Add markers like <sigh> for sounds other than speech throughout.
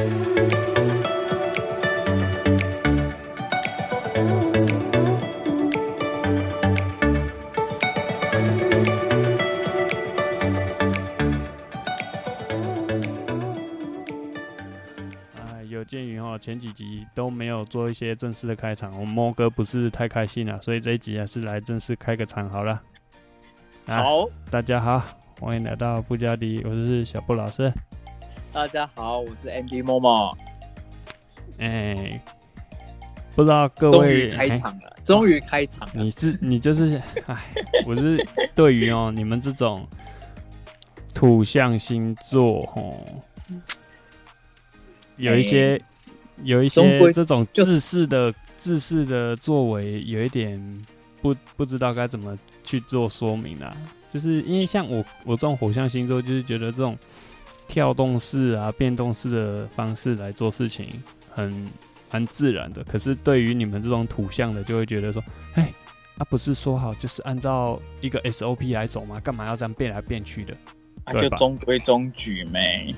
啊，有鉴于哈前几集都没有做一些正式的开场，我们猫哥不是太开心了，所以这一集还是来正式开个场好了。啊，好，大家好，欢迎来到布加迪，我是小布老师。大家好，我是 Andy Momo，哎、不知道各位终于开场了，终于开场了。你是你就是，哎，我是对于哦你们这种土象星座哦，有一些、有一些这种就自私的自私的作为，有一点不不知道该怎么去做说明啦。就是因为像我我这种火象星座，就是觉得这种跳动式啊、变动式的方式来做事情很蛮自然的。可是对于你们这种土象的，就会觉得说，哎，啊不是说好就是按照一个 SOP 来走吗？干嘛要这样变来变去的？啊，就中规中矩没。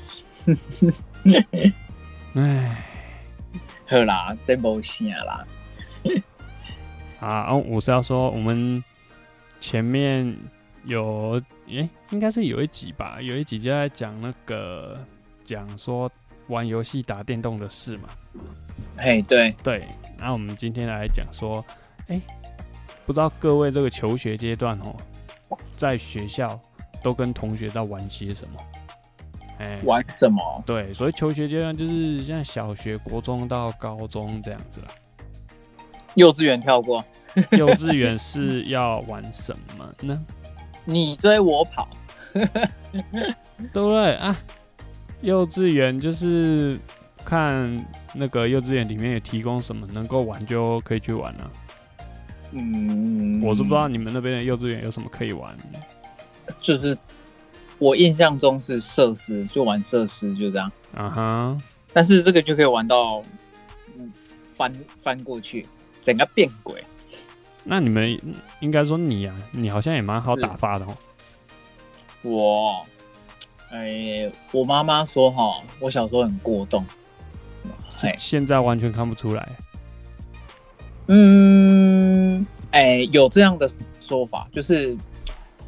哎，好啦，真无啥啦。<laughs> 啊，哦我是要说我们前面有，诶、应该是有一集吧，有一集就在讲那个讲说玩游戏打电动的事嘛。嘿，对，对，那我们今天来讲说，哎、不知道各位这个求学阶段哦，在学校都跟同学在玩些什么？哎、玩什么？对，所以求学阶段就是像小学、国中到高中这样子啦。幼稚园跳过，<laughs> 幼稚园是要玩什么呢？你追我跑。<laughs> 对不对啊？幼稚园就是看那个幼稚园里面有提供什么能够玩就可以去玩了、嗯，我是不知道你们那边的幼稚园有什么可以玩。就是我印象中是设施，就玩设施就这样。啊哈，但是这个就可以玩到，嗯，翻翻过去，整个变轨。那你们应该说你啊，你好像也蛮好打发的哦。我，哎、我妈妈说哈，我小时候很过动。哎，现在完全看不出来。嗯，哎、有这样的说法，就是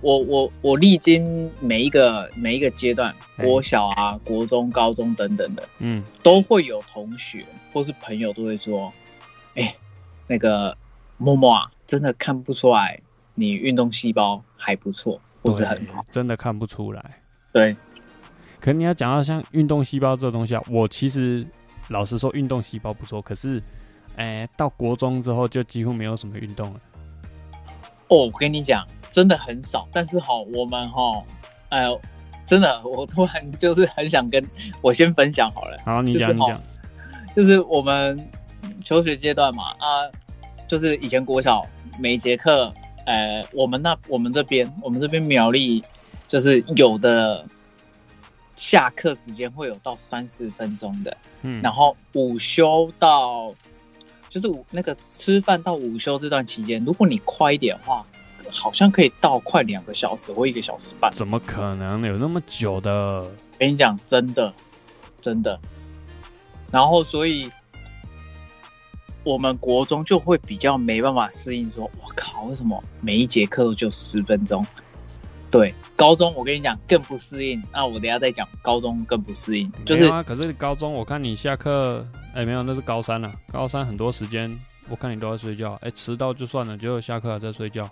我我我历经每一个每一个阶段，哎国小啊、国中、高中等等的，嗯，都会有同学或是朋友都会说，哎、那个默默啊，真的看不出来你运动细胞还不错，不是很好。真的看不出来。对，可你要讲到像运动细胞这个东西啊，我其实老实说，运动细胞不错，可是，哎、到国中之后就几乎没有什么运动了。哦，我跟你讲，真的很少。但是哈，我们哈，哎呦，真的，我突然就是很想跟我先分享好了，好，你讲，就是哦你讲。就是我们求学阶段嘛，啊，就是以前国小每一节课，呃，我们那我们这边，我们这边苗栗就是有的下课时间会有到三十分钟的，嗯，然后午休到就是午那个吃饭到午休这段期间，如果你快一点的话，好像可以到快两个小时或一个小时半。怎么可能有那么久的？跟你讲，真的，真的。然后，所以我们国中就会比较没办法适应，说，我靠，为什么每一节课都就十分钟？对，高中我跟你讲更不适应。那我等下再讲，高中更不适应，就是可是高中我看你下课，哎、没有，那是高三了、高三很多时间，我看你都在睡觉。哎、迟到就算了，结果下课还在睡觉。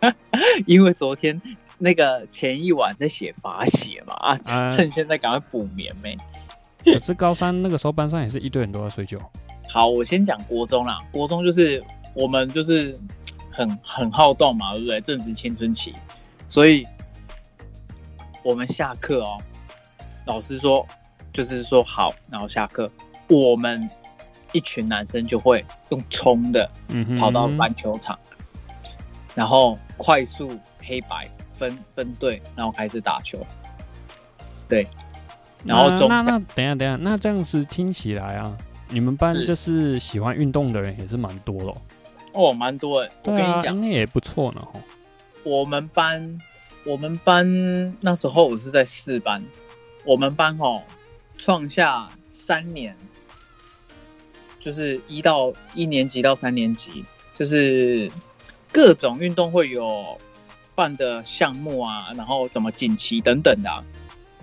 <laughs> 因为昨天那个前一晚在写罚写嘛，啊，啊趁现在赶快补眠呗？<laughs> 可是高三那个时候班上也是一堆人都在睡觉。好，我先讲国中啦。国中就是我们就是很很好动嘛，对不对？正值青春期，所以我们下课哦，老师说就是说好，然后下课，我们一群男生就会用冲的嗯，跑到篮球场，然后快速黑白分分队，然后开始打球。对，然后中那那那等一下等一下，那这样子听起来啊，你们班就是喜欢运动的人也是蛮多的哦。哦，蛮多的。我跟你讲应，该也不错呢吼。我们班，我们班那时候我是在四班，我们班哦，创下三年，就是一到一年级到三年级，就是各种运动会有办的项目啊，然后怎么锦旗等等的啊、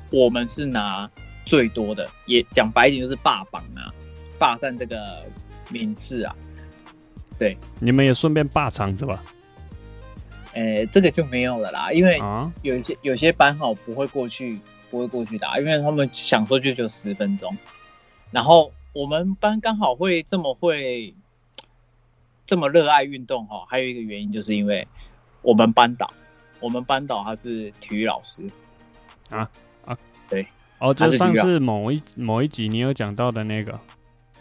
我们是拿最多的，也讲白一点就是霸榜啊，霸占这个名次啊。对你们也顺便霸场子吧？诶，这个就没有了啦，因为啊，有一些有些班号不会过去，不会过去打，因为他们想说就就十分钟。然后我们班刚好会这么会这么热爱运动哈，还有一个原因就是因为我们班导，我们班导他是体育老师，啊，对哦，就上次某一某一集你有讲到的那个，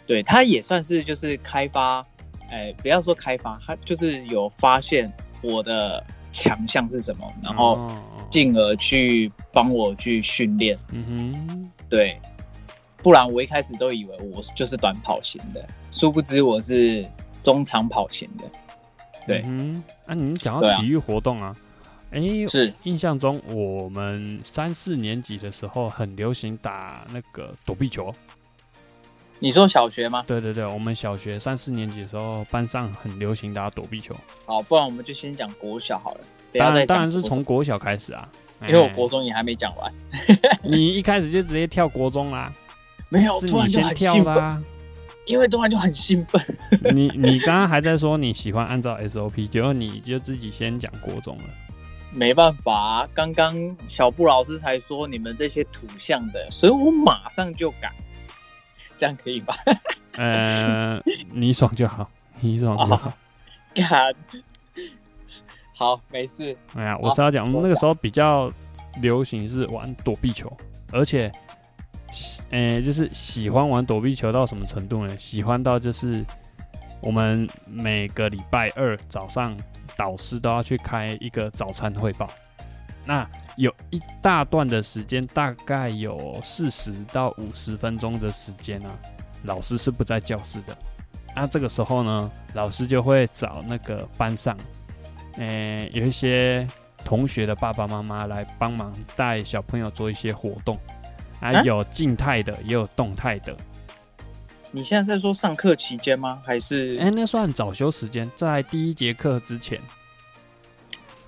对他也算是就是开发，哎，不要说开发，他就是有发现我的强项是什么，然后哦进而去帮我去训练。嗯哼，对，不然我一开始都以为我就是短跑型的，殊不知我是中长跑型的。对嗯哼，啊，你讲到体育活动啊，哎、是印象中我们三四年级的时候很流行打那个躲避球。你说小学吗？对对对，我们小学三四年级的时候，班上很流行打躲避球。好，不然我们就先讲国小好了。当然当然是从国小开始啊，因为我哎国中也还没讲完。<laughs> 你一开始就直接跳国中啦，没有，是突然就你先跳很兴奋，的啊。因为突然就很兴奋。你你刚刚还在说你喜欢按照 SOP，结果你就自己先讲国中了。没办法、啊，刚刚小布老师才说你们这些土象的，所以我马上就改，这样可以吧？<laughs> 呃，你爽就好，你爽就好。干，好，没事。哎呀，我是要讲，我们那个时候比较流行是玩躲避球，而且，喜诶、就是喜欢玩躲避球到什么程度呢？喜欢到就是我们每个礼拜二早上，导师都要去开一个早餐汇报。那有一大段的时间，大概有四十到五十分钟的时间啊，老师是不在教室的。那这个时候呢，老师就会找那个班上诶、有一些同学的爸爸妈妈来帮忙带小朋友做一些活动，啊，啊有静态的，也有动态的。你现在在说上课期间吗？还是哎、那算早休时间，在第一节课之前。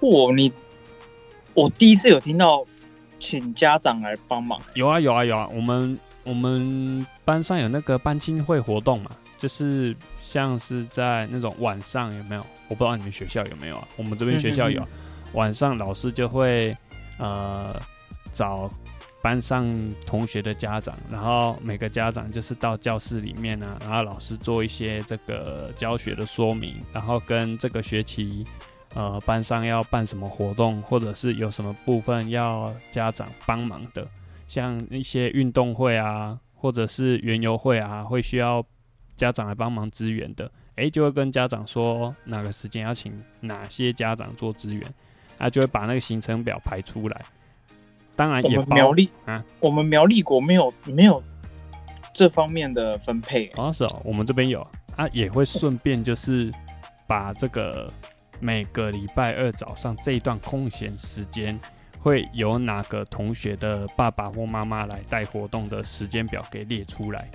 我你我第一次有听到请家长来帮忙，有啊有啊有啊，我们我们班上有那个班亲会活动嘛，就是像是在那种晚上有没有？我不知道你们学校有没有啊？我们这边学校有啊，晚上老师就会呃找班上同学的家长，然后每个家长就是到教室里面呢、然后老师做一些这个教学的说明，然后跟这个学期呃班上要办什么活动，或者是有什么部分要家长帮忙的，像一些运动会啊，或者是园游会啊，会需要家长来帮忙支援的，诶，就会跟家长说哪个时间要请哪些家长做支援，啊，就会把那个行程表排出来。当然也苗栗啊，我们苗栗国没有没有这方面的分配、哦，是哦，我们这边有啊，也会顺便就是把这个每个礼拜二早上这一段空闲时间，会有哪个同学的爸爸或妈妈来带活动的时间表给列出来。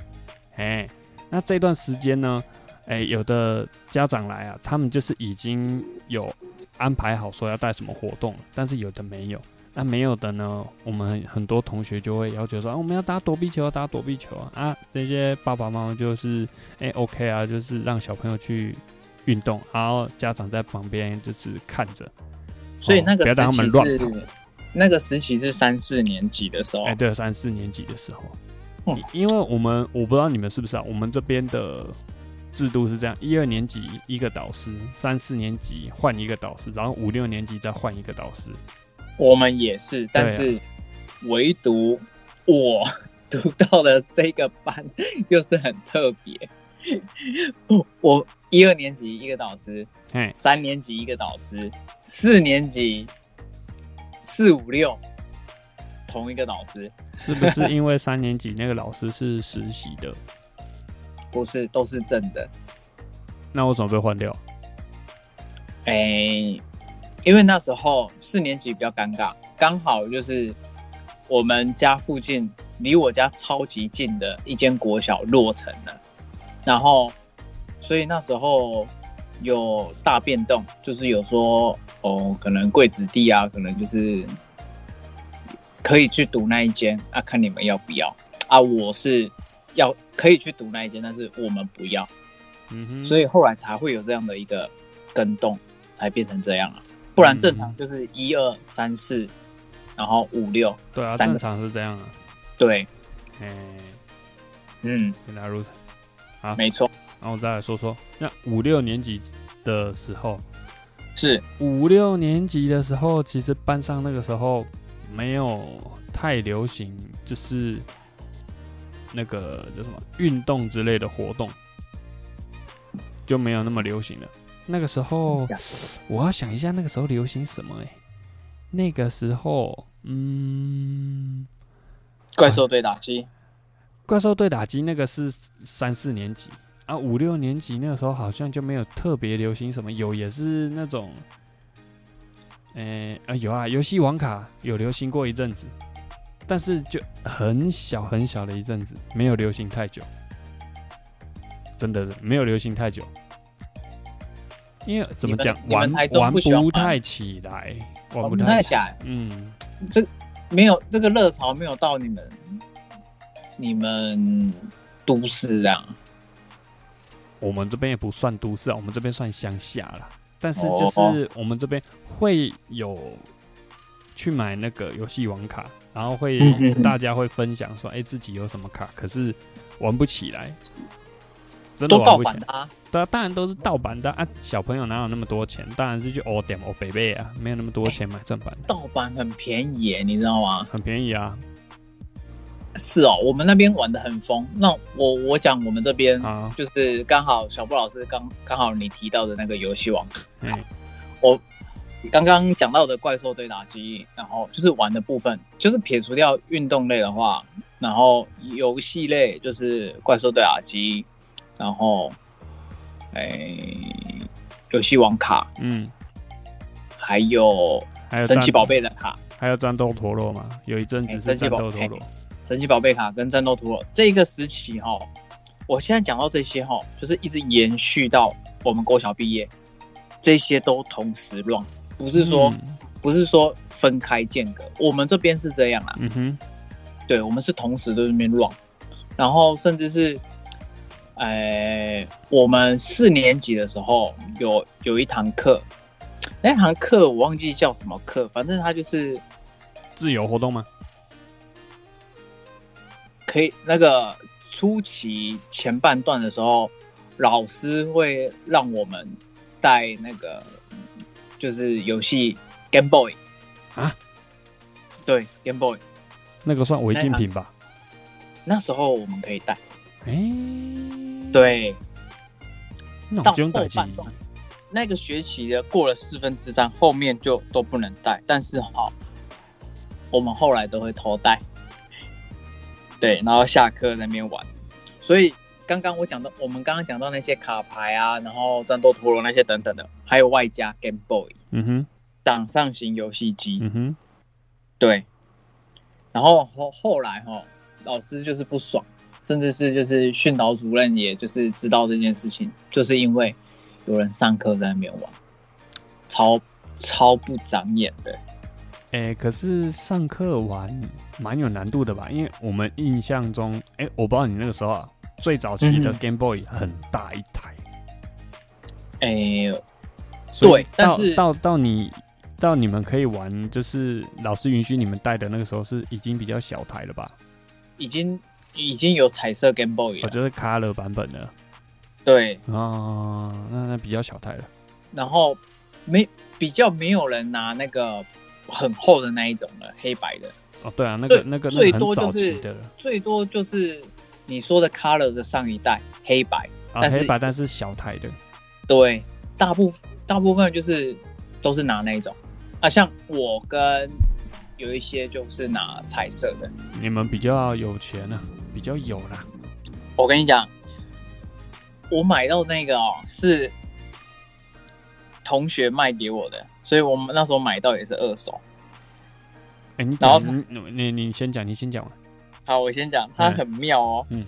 哎，那这段时间呢，哎，有的家长来啊，他们就是已经有安排好说要带什么活动，但是有的没有。那没有的呢，我们很多同学就会要求说，啊，我们要打躲避球，打躲避球啊！啊，这些爸爸妈妈就是，哎、o k 啊，就是让小朋友去运动，然后家长在旁边就是看着，所以那个时期。是那个时期是三四年级的时候，哎、对，三四年级的时候，嗯因因为我们我不知道你们是不是啊，我们这边的制度是这样：一二年级一个导师，三四年级换一个导师，然后五六年级再换一个导师。我们也是，但是唯独我读到的这个班 <laughs> 又是很特别。我一二年级一个导师，嘿，三年级一个导师，四年级四五六同一个导师，是不是因为三年级那个老师是实习的？<laughs> 不是都是正的。那我怎么被换掉？哎、因为那时候四年级比较尴尬，刚好就是我们家附近离我家超级近的一间国小落成了，然后所以那时候有大变动，就是有说哦，可能贵子弟啊，可能就是可以去读那一间啊，看你们要不要啊。我是要可以去读那一间，但是我们不要，嗯哼，所以后来才会有这样的一个跟动，才变成这样啊。不然正常就是一二三四，然后五六，对啊，三个正常是这样啊。对，哎，嗯，原来如此。没错，然后再来说说，那五六年级的时候，是。五六年级的时候，其实班上那个时候没有太流行，就是那个叫什么运动之类的活动，就没有那么流行了。那个时候，我要想一下，那个时候流行什么、欸？哎，那个时候，嗯，怪兽对打机，怪兽对打机那个是三四年级啊，五六年级那个时候好像就没有特别流行什么，有也是那种，诶、啊有啊，游戏网卡有流行过一阵子，但是就很小很小的一阵子，没有流行太久，真的没有流行太久，因为怎么讲，玩玩？不太起来，玩不不太起来，嗯，没有这个热潮没有到你们你们都市啊，我们这边也不算都市啊，我们这边算乡下啦。但是就哦是我们这边会有去买那个游戏王卡，然后会大家会分享说，哎、自己有什么卡，可是玩不起来，真的玩不起啊，对啊，当然都是盗版的啊，小朋友哪有那么多钱？当然是去欧点哦北贝啊，没有那么多钱买正版的，盗版很便宜耶，你知道吗？很便宜啊是哦，我们那边玩的很疯。那我我讲我们这边啊，就是刚好小布老师刚刚好你提到的那个游戏王，嗯、我刚刚讲到的怪兽对打机，然后就是玩的部分，就是撇除掉运动类的话，然后游戏类就是怪兽对打机，然后诶游戏王卡，嗯，还有神奇宝贝的卡，还有战斗陀螺嘛，有一阵子哎是战神奇宝贝斗陀螺，神奇宝贝卡跟战斗陀螺这个时期哈，我现在讲到这些哈，就是一直延续到我们国小毕业，这些都同时 run，不是说、嗯不是说分开间隔，我们这边是这样啊，嗯哼，对，我们是同时在那边 run，然后甚至是，呃，我们四年级的时候有有一堂课，那堂课我忘记叫什么课，反正它就是自由活动吗？可以那个初期前半段的时候，老师会让我们带那个就是游戏 Game Boy 啊，对 Game Boy，那个算违禁品吧？那时候我们可以带，哎、对，那到后半段那个学期的过了四分之三，后面就都不能带，但是哈，我们后来都会偷带，对，然后下课在那边玩，所以刚刚我讲到，我们刚刚讲到那些卡牌啊，然后战斗陀螺那些等等的，还有外加 Game Boy 嗯哼，掌上型游戏机，嗯哼，对，然后后后来哈，老师就是不爽，甚至是就是训导主任也就是知道这件事情，就是因为有人上课在那边玩，超超不长眼的。哎、可是上课玩蛮有难度的吧？因为我们印象中，哎、我不知道你那个时候啊，最早期的嗯 Game Boy 很大一台，诶、所以对但是到到到你到你们可以玩，就是老师允许你们带的那个时候是已经比较小台了吧？已经已经有彩色 Game Boy 了，我觉得 Color 版本的对，哦，那那比较小台了。然后没比较没有人拿那个很厚的那一种了，黑白的，哦，对啊，那个那个那最多就是最多就是你说的 Color 的上一代黑白，啊，但是黑白但是小台的，对，大部大部分就是都是拿那一种。啊，像我跟有一些就是拿彩色的。你们比较有钱啊，比较有啦。我跟你讲，我买到那个哦是同学卖给我的，所以我们那时候买到也是二手。哎、你然后讲，你你你先讲，你先讲完。好，我先讲，他很妙哦。嗯，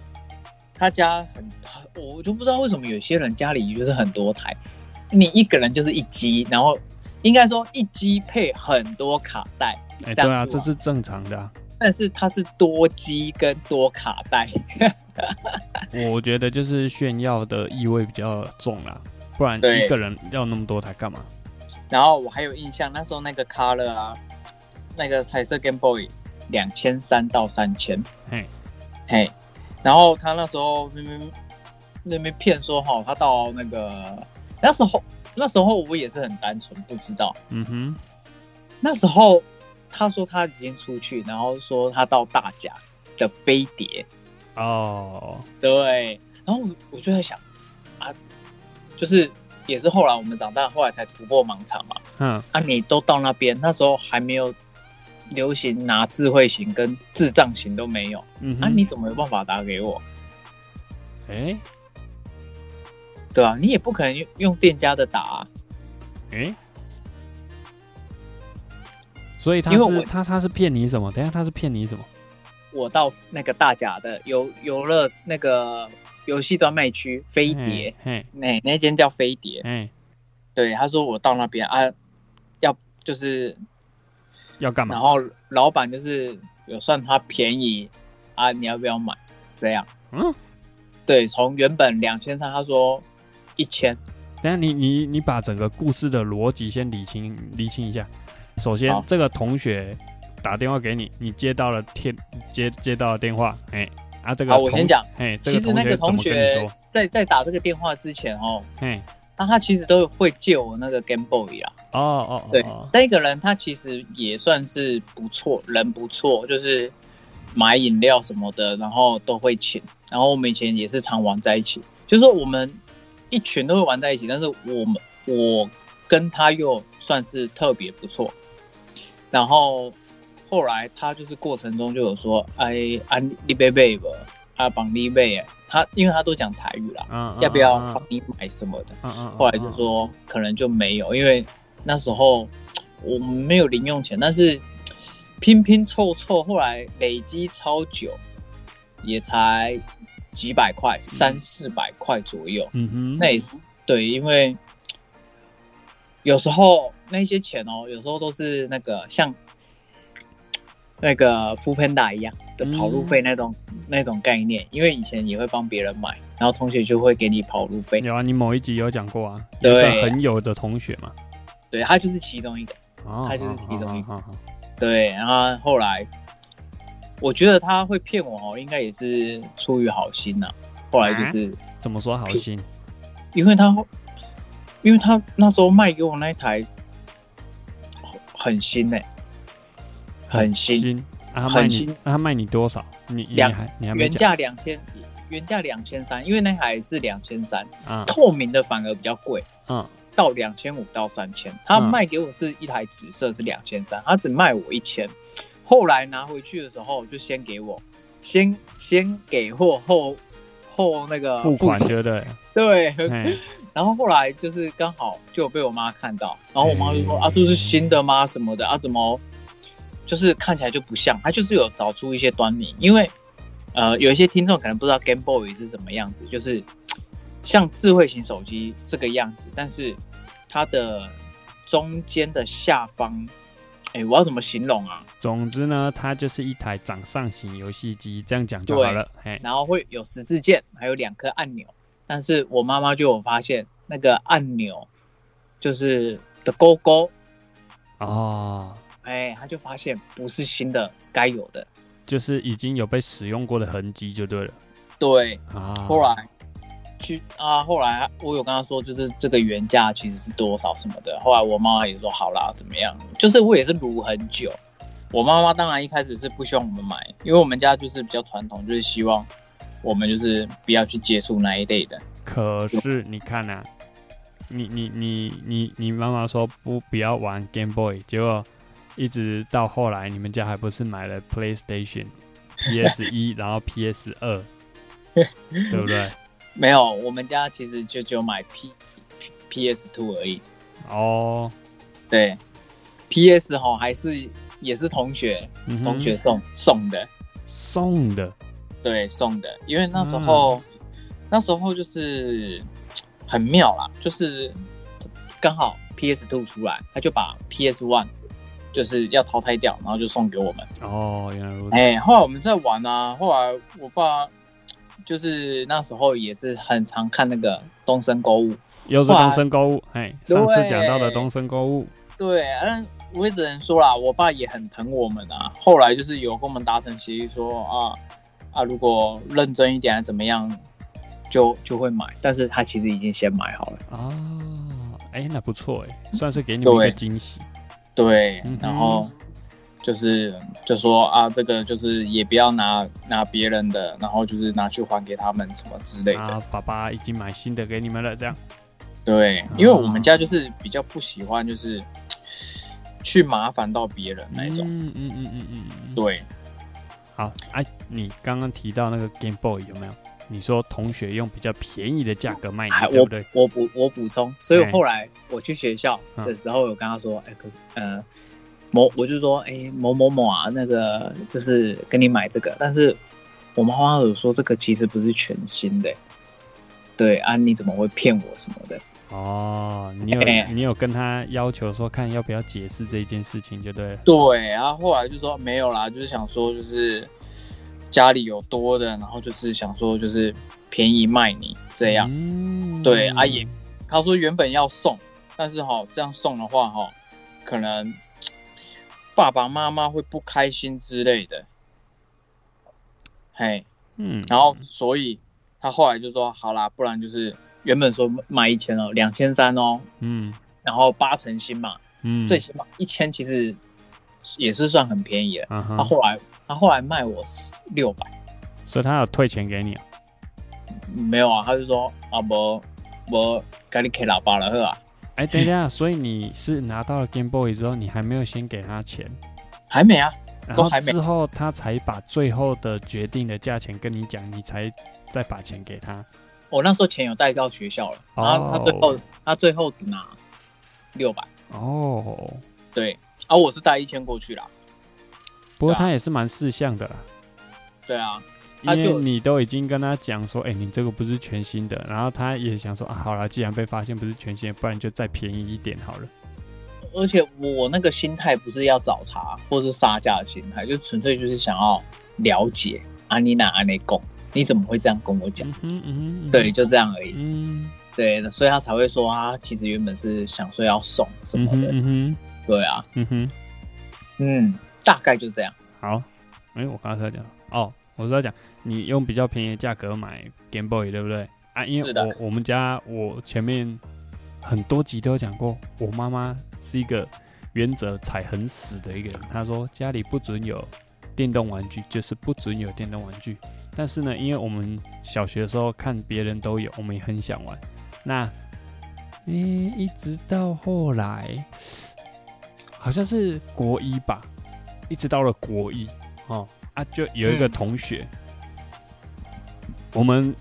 他家很，我就不知道为什么有些人家里就是很多台，你一个人就是一机，然后应该说一机配很多卡带，哎、对啊，这是正常的、啊。<laughs> 但是它是多机跟多卡带。我觉得就是炫耀的意味比较重啦，不然一个人要那么多台干嘛？然后我还有印象，那时候那个 Color 啊，那个彩色 Game Boy 两千三到三千，嘿，嘿，然后他那时候那边那边骗说哈，他到那个那时候那时候我也是很单纯，不知道。嗯哼，那时候他说他已经出去，然后说他到大甲的飞碟，哦，对，然后我我就在想啊，就是也是后来我们长大，后来才突破盲场嘛。嗯，啊，你都到那边，那时候还没有流行拿智慧型跟智障型都没有，嗯哼，啊，你怎么有办法打给我？哎对啊，你也不可能用用店家的打、啊，哎，所以他因为我是他他是骗你什么？等下他是骗你什么？我到那个大甲的游游乐那个游戏专卖区飞碟，嘿，那那间叫飞碟，嗯，对，他说我到那边啊，要就是，要干嘛？然后老板就是有算他便宜啊，你要不要买？这样，嗯，对，从原本两千三，他说一千，等下你你你把整个故事的逻辑先理清理清一下。首先好，这个同学打电话给你，你接到了天接接到了电话，哎啊，这个好我先讲，哎，这其实那个同同学？在在打这个电话之前哦，哎，那他其实都会借我那个 Game Boy 啦。哦哦哦，对哦，那个人他其实也算是不错，人不错，就是买饮料什么的，然后都会请。然后我们以前也是常玩在一起，就是说我们一群都会玩在一起，但是我们我跟他又算是特别不错。然后后来他就是过程中就有说，哎，安利贝贝吧，啊，绑利贝，他因为他都讲台语啦，嗯，要不要嗯帮你买什么的？后来就说可能就没有，因为那时候我们没有零用钱，但是拼拼凑凑，后来累积超久，也才几百块，三四百块左右。嗯哼，那也是对，因为有时候那些钱哦，有时候都是那个像那个 o o Panda 一样的跑路费那种、那种概念，因为以前也会帮别人买，然后同学就会给你跑路费，有啊，你某一集有讲过啊，对。有一个很有的同学嘛，对他就是其中一个。哦，他就是其中一个。对，然后后来我觉得他会骗我哦，应该也是出于好心呐、后来就是、怎么说好心？因为他，因为他那时候卖给我那一台很新哎、很新，心啊，他卖你很新，那他卖你多少？你你两还你还原价两千，原价两千三，因为那台是两千三，啊？透明的反而比较贵。嗯，到两千五到三千，他嗯卖给我是一台紫色是两千三，他只卖我一千。后来拿回去的时候，就先给我，先先给货后后那个付款对不对？对，<laughs> 然后后来就是刚好就有被我妈看到，然后我妈就说、嗯啊，这是新的吗？什么的啊？怎么就是看起来就不像？他就是有找出一些端倪，因为呃有一些听众可能不知道 Game Boy 是什么样子，就是 <tsk> 像智慧型手机这个样子，但是它的中间的下方，哎，我要怎么形容啊？总之呢，它就是一台掌上型游戏机，这样讲就好了。嘿，然后会有十字键，还有两颗按钮。但是我妈妈就有发现那个按钮就是的勾勾，哦，哎，他就发现不是新的该有的。就是已经有被使用过的痕迹就对了对，啊。后来去啊，后来我有跟他说，就是这个原价其实是多少什么的。后来我妈妈也说好啦，怎么样？就是我也是撸很久。我妈妈当然一开始是不希望我们买，因为我们家就是比较传统，就是希望我们就是不要去接触那一类的。可是你看啊，你你你你你妈妈说不不要玩 Game Boy，结果一直到后来你们家还不是买了 PlayStation、<laughs> PS 一，然后 PS 二，<laughs> 对不对？没有，我们家其实就只有买 P P S Two 而已。哦，对，P S 哈还是也是同学嗯同学送送的，送的，对送的，因为那时候、那时候就是很妙啦，就是刚好 PS Two 出来，他就把 PS One 就是要淘汰掉，然后就送给我们。哦，原来如此，哎、后来我们在玩啊，后来我爸就是那时候也是很常看那个东森购物，又是东森购物，哎，对。上次讲到的东森购物，对，嗯我也只能说啦，我爸也很疼我们啊。后来就是有跟我们达成协议说啊啊，如果认真一点还怎么样，就就会买。但是他其实已经先买好了，啊，哎，那不错哎，算是给你们一个对。惊喜，对嗯，然后就是就说啊，这个就是也不要拿拿别人的，然后就是拿去还给他们什么之类的。啊，爸爸已经买新的给你们了，这样，对，因为我们家就是比较不喜欢就是去麻烦到别人那种。嗯嗯嗯嗯嗯嗯，对，好，哎，你刚刚提到那个 Game Boy 有没有？你说同学用比较便宜的价格卖还你，对我不对？我补我补充，所以哎后来我去学校的时候，有跟他说，哎、可是呃，某我就说，哎、某某某啊，那个就是跟你买这个，但是我妈妈有说这个其实不是全新的，对啊，你怎么会骗我什么的？哦，你有哎你有跟他要求说看要不要解释这一件事情就对了。对，然后后来就说没有啦，就是想说就是家里有多的，然后就是想说就是便宜卖你这样。嗯。对啊也他说原本要送，但是哈、这样送的话哈、可能爸爸妈妈会不开心之类的。嘿，嗯，然后所以他后来就说好啦，不然就是原本说卖一千哦，两千三哦，嗯。然后八成新嘛，嗯，最起码一千其实也是算很便宜了。啊哈，他后来他后来卖我六百，所以他有退钱给你啊？没有啊，他就说啊不我给你开喇叭了，是吧？哎，等一下，<laughs> 所以你是拿到了 Game Boy 之后，你还没有先给他钱，还没啊，然后都还没之后他才把最后的决定的价钱跟你讲，你才再把钱给他。我那时候钱有带到学校了，哦然后他最后他最后只拿六百，哦，对，啊我是带一千过去啦，不过他也是蛮识相的啦。对啊，因为他就你都已经跟他讲说，哎、你这个不是全新的，然后他也想说啊，好了，既然被发现不是全新的，不然就再便宜一点好了。而且我那个心态不是要找茬或是杀价的心态，就纯粹就是想要了解安妮娜安内贡，你怎么会这样跟我讲？嗯哼嗯对，，就这样而已。嗯对，所以他才会说啊其实原本是想说要送什么的。嗯哼对啊，嗯哼，嗯，大概就这样。好，哎、我刚才在讲哦，我是在讲你用比较便宜的价格买 Game Boy 对不对？啊，因为我我们家我前面很多集都有讲过，我妈妈是一个原则踩很死的一个人，她说家里不准有电动玩具，就是不准有电动玩具。但是呢，因为我们小学的时候看别人都有，我们也很想玩。那，诶、一直到后来，好像是国一吧，一直到了国一哦啊，就有一个嗯同学，我们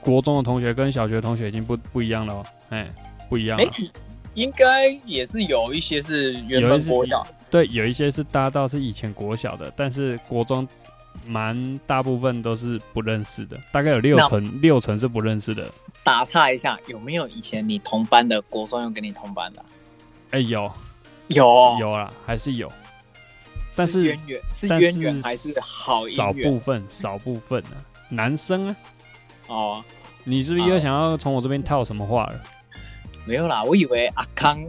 国中的同学跟小学同学已经不不一样了哦，哎，不一样了。哎应该也是有一些是原本国小，对，有一些是搭到是以前国小的，但是国中蛮大部分都是不认识的，大概有六成六成是不认识的。打岔一下，有没有以前你同班的国中又跟你同班的啊？哎、有有有啊，还是有，但是渊源是但渊源还是好少部分少部分啊，男生啊，哦？你是不是又想要从我这边套什么话了？没有啦，我以为阿康，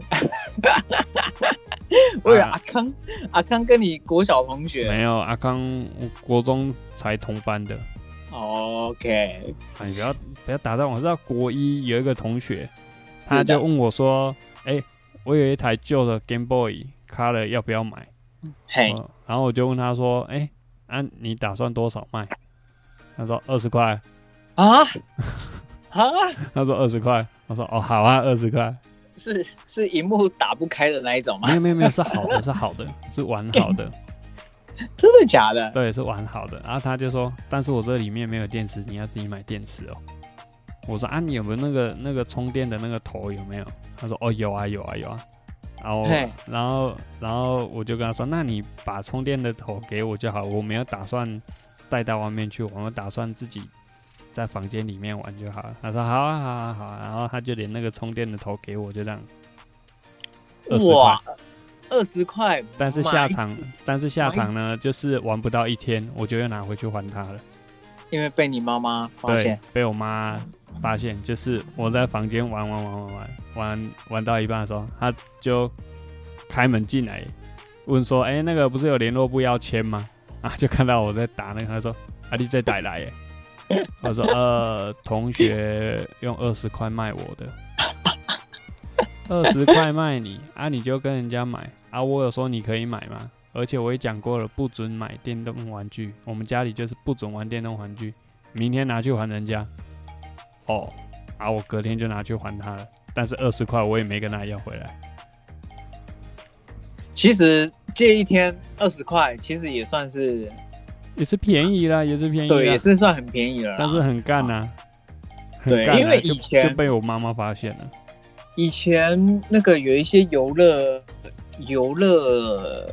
<laughs> 我以为阿康，阿康跟你国小同学。没有，阿康我国中才同班的，OK，啊，你不要不要打断我。知道国一有一个同学，他就问我说：“哎、我有一台旧的 Game Boy Color 要不要买？”嘿，嗯然后我就问他说：“哎、啊，你打算多少卖？”他说：“ <laughs> 二十块。啊啊，”他说：“二十块。”我说：“哦，好啊，二十块。是是荧幕打不开的那一种吗没？有 <laughs> 没有没有，是好的，是好的，是完好的，<laughs> 真的假的？对，是完好的。”然后他就说：“但是我这里面没有电池，你要自己买电池哦。”我说：“啊，你有没有那个那个充电的那个头有没有？”他说：“哦，有啊，有啊，有啊。”然后然后然后我就跟他说，那你把充电的头给我就好，我没有打算带到外面去我们打算自己在房间里面玩就好了。他说好啊好啊好啊，然后他就连那个充电的头给我，就这样。20块哇，二十块，但是下场，但是下场呢，就是玩不到一天，我就又拿回去还他了。因为被你妈妈发现，，被我妈发现，就是我在房间玩玩玩玩玩玩玩到一半的时候，他就开门进来，问说：“哎、那个不是有联络部要签吗？”啊，就看到我在打那个，他说：“啊，你再带来耶。”我说：“呃，同学用二十块卖我的，二十块卖你啊，你就跟人家买啊。我有说你可以买吗？而且我也讲过了，不准买电动玩具，我们家里就是不准玩电动玩具。明天拿去还人家。哦，啊，我隔天就拿去还他了，但是二十块我也没跟他要回来。其实借一天二十块，其实也算是也是便宜啦，也是便宜啦，对，也是算很便宜了啦。但是很干呐、很对干啊因为以前就被我妈妈发现了。以前那个有一些游乐游乐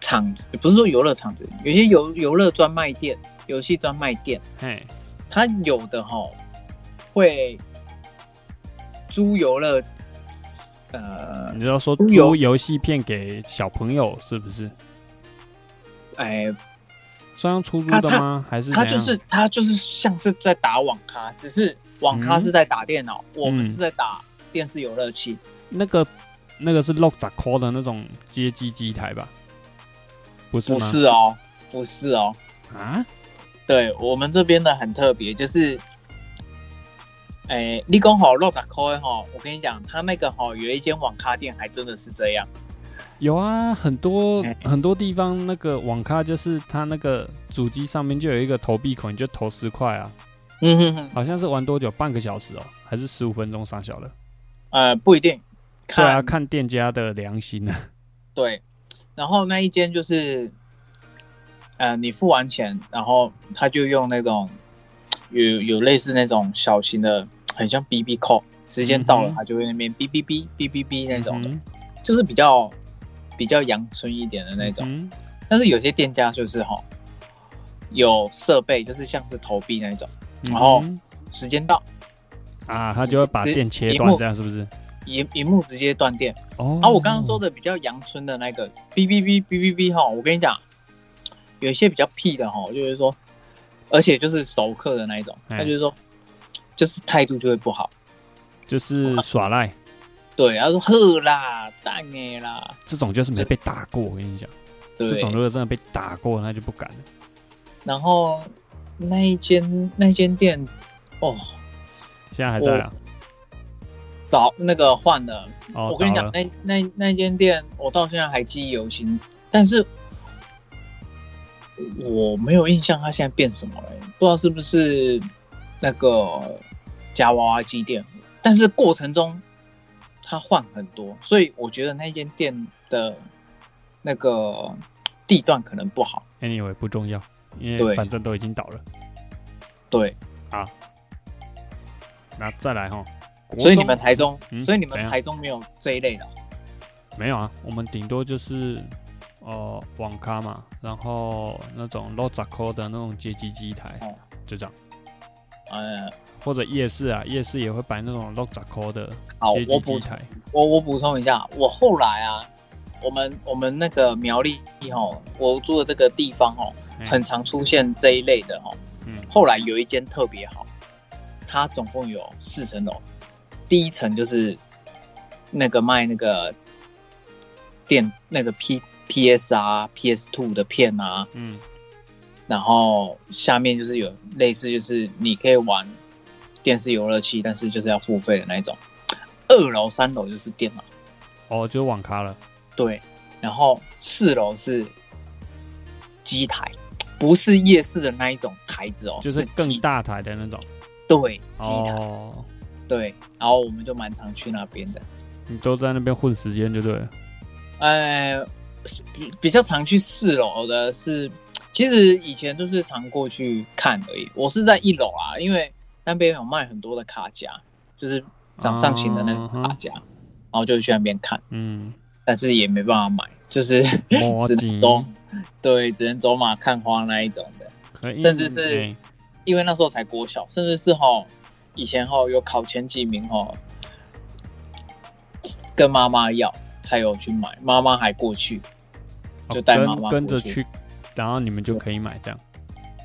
场子，不是说游乐场子，有些游游乐专卖店、游戏专卖店，嘿，它有的哈会租游乐，呃，你要说租游戏片给小朋友是不是？哎，算用出租的吗？还是他就是他就是像是在打网咖，只是网咖嗯是在打电脑，我们嗯是在打电视游乐器。那个那个是 lock 咋 call 的那种街机机台吧？不是吗？不是哦，不是哦，啊？对我们这边的很特别，就是，哎，立功好肉仔扣哈，我跟你讲，他那个哈有一间网咖店还真的是这样，有啊，很多哎很多地方那个网咖就是它那个主机上面就有一个投币口，你就投十块啊，嗯哼哼，好像是玩多久？半个小时哦，还是十五分钟上小了？呃，不一定，对啊，看看店家的良心啊。<laughs> 对，然后那一间就是，呃，你付完钱，然后他就用那种有有类似那种小型的，很像 B B 扣，时间到了他就会那边哔哔哔哔哔哔那种的，嗯就是比较比较阳春一点的那种。嗯但是有些店家就是哈，有设备，就是像是投币那种，嗯然后嗯时间到，啊，他就会把直电切断，这样是不是？荧荧幕直接断电。哦，啊，我刚刚说的比较阳春的那个哔哔哔哔哔哔哈，我跟你讲，有一些比较屁的哈，就是说，而且就是熟客的那一种，哎他就是说，就是态度就会不好。就是耍赖，对，他说呵啦，蛋哎啦，这种就是没被打过。我跟你讲，对这。种如果真的被打过，那就不敢了。然后那一间那间店，哦，现在还在啊？早那个换了，哦，我跟你讲，那那那间店我到现在还记忆犹新，但是我没有印象它现在变什么了，不知道是不是那个夹娃娃机店，但是过程中他换很多，所以我觉得那间店的那个地段可能不好。anyway 不重要，因为反正都已经倒了。对，那再来哈，所以你中们台中，嗯所以你们台中没有这一类的哦、没有啊？我们顶多就是呃网咖嘛，然后那种 l o z a c o 的那种街机机台哦，就这样。呃，或者夜市啊，夜市也会摆那种 lock c o 的好，我补机机台。我我补充一下，我后来啊，我们我们那个苗栗哦，我住的这个地方吼，哎很常出现这一类的哦。嗯后来有一间特别好，它总共有四层楼，第一层就是那个卖那个电那个 P P S 啊 P S Two 的片啊，嗯然后下面就是有类似就是你可以玩电视游乐器，但是就是要付费的那一种。二楼、三楼就是电脑。哦，就是网咖了。对，然后四楼是机台，不是夜市的那一种台子哦，就是更大台的那种。对机台、哦，对，然后我们就蛮常去那边的，你都在那边混时间就对了。呃，比比较常去四楼的是，其实以前都是常过去看而已。我是在一楼啊，因为那边有卖很多的卡夹，就是掌上型的那个卡夹，然后就去那边看。嗯，但是也没办法买，就是只能对，只能走马看花那一种的。甚至是哎。因为那时候才国小，甚至是哈以前哈有考前几名哈，跟妈妈要才有去买，妈妈还过去，哦就带妈妈跟着去，然后你们就可以买这样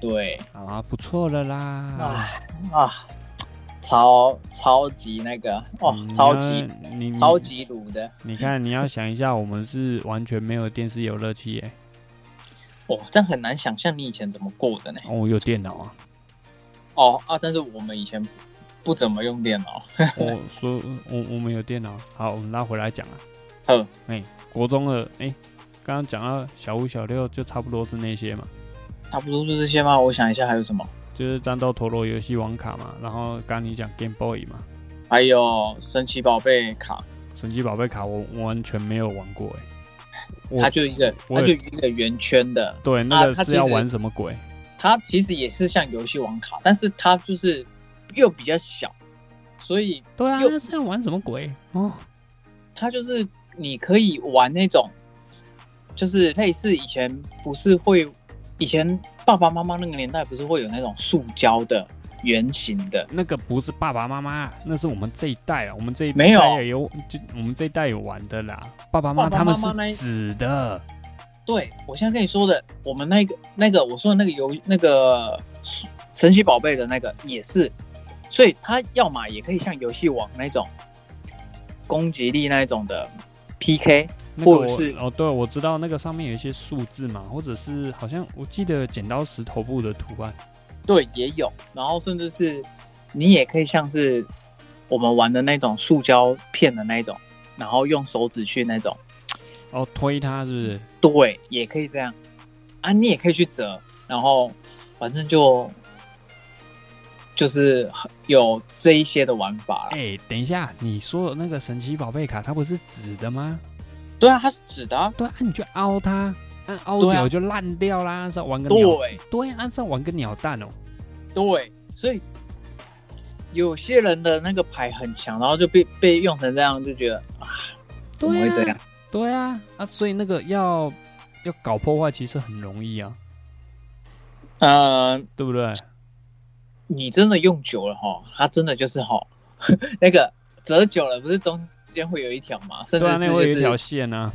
对，啊，不错了啦。啊啊，超超级那个哦嗯，超级你你超级卤的你看，你要想一下，我们是完全没有电视游乐器耶。哦，这样很难想象你以前怎么过的呢？哦，我有电脑啊，哦啊，但是我们以前不怎么用电脑，<laughs> 我说我我们有电脑。好，我们拉回来讲啊。嗯，哎、国中的哎，刚刚讲到小五、小六，就差不多是那些嘛，差不多就这些吗？我想一下还有什么，就是战斗陀螺游戏网卡嘛，然后刚刚你讲 Game Boy 嘛，还有神奇宝贝卡，神奇宝贝卡我我完全没有玩过哎。我它就一个，它就一个圆圈的，对那个是要玩什么鬼？它其实也是像游戏王卡，但是它就是又比较小，所以对啊，又那是要玩什么鬼？哦，它就是你可以玩那种，就是类似以前不是会，以前爸爸妈妈那个年代不是会有那种塑胶的圆形的，那个不是爸爸妈妈，那是我们这一代啊，我们这一代没有。也有，就我们这一代有玩的啦。爸爸妈妈他们是纸的，对我现在跟你说的，我们那个那个我说的那个游那个神奇宝贝的那个也是，所以它要么也可以像游戏王那种攻击力那一种的 PK，那个我或者是哦，对，我知道那个上面有一些数字嘛，或者是好像我记得剪刀石头布的图案。对，也有，然后甚至是你也可以像是我们玩的那种塑胶片的那种，然后用手指去那种，哦，推它是不是？对，也可以这样啊，你也可以去折，然后反正就就是有这一些的玩法啦。哎、等一下，你说的那个神奇宝贝卡，它不是纸的吗？对啊，它是纸的、啊，对啊，你就凹它，按凹对啊久就烂掉啦，是要玩个鸟，对对啊，那是玩个鸟蛋哦。对，所以有些人的那个牌很强，然后就被被用成这样，就觉得啊，怎么会这样？对啊，啊，所以那个要要搞破坏其实很容易啊，嗯、对不对？你真的用久了哈，它真的就是哈，<laughs> 那个折久了，不是中间会有一条嘛，甚至对那会有一条线啊。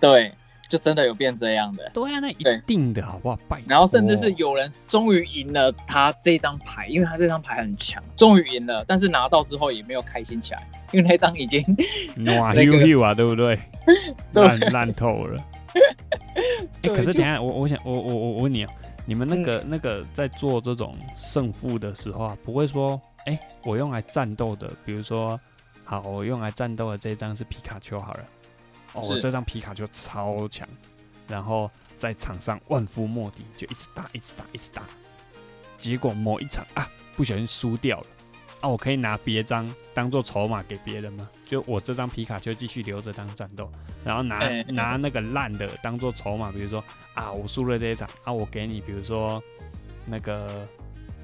对，就真的有变这样的。对啊，那一定的好不好？拜。然后甚至是有人终于赢了他这张牌，因为他这张牌很强，终于赢了，但是拿到之后也没有开心起来，因为那张已经暖 <laughs> 那 <laughs> Q 个 Q 啊，对不对？<laughs> 对烂烂透了。哎、可是等下我我想我我我我问你啊，你们那个、那个在做这种胜负的时候啊，不会说，哎、我用来战斗的，比如说，好，我用来战斗的这张是皮卡丘好了，哦，我这张皮卡丘超强，然后在场上万夫莫敌，就一直打，一直打，一直打，结果某一场啊，不小心输掉了。啊，我可以拿别张当做筹码给别人吗？就我这张皮卡丘继续留着当战斗，然后拿、哎拿那个烂的当做筹码，比如说啊，我输了这一场啊，我给你，比如说那个，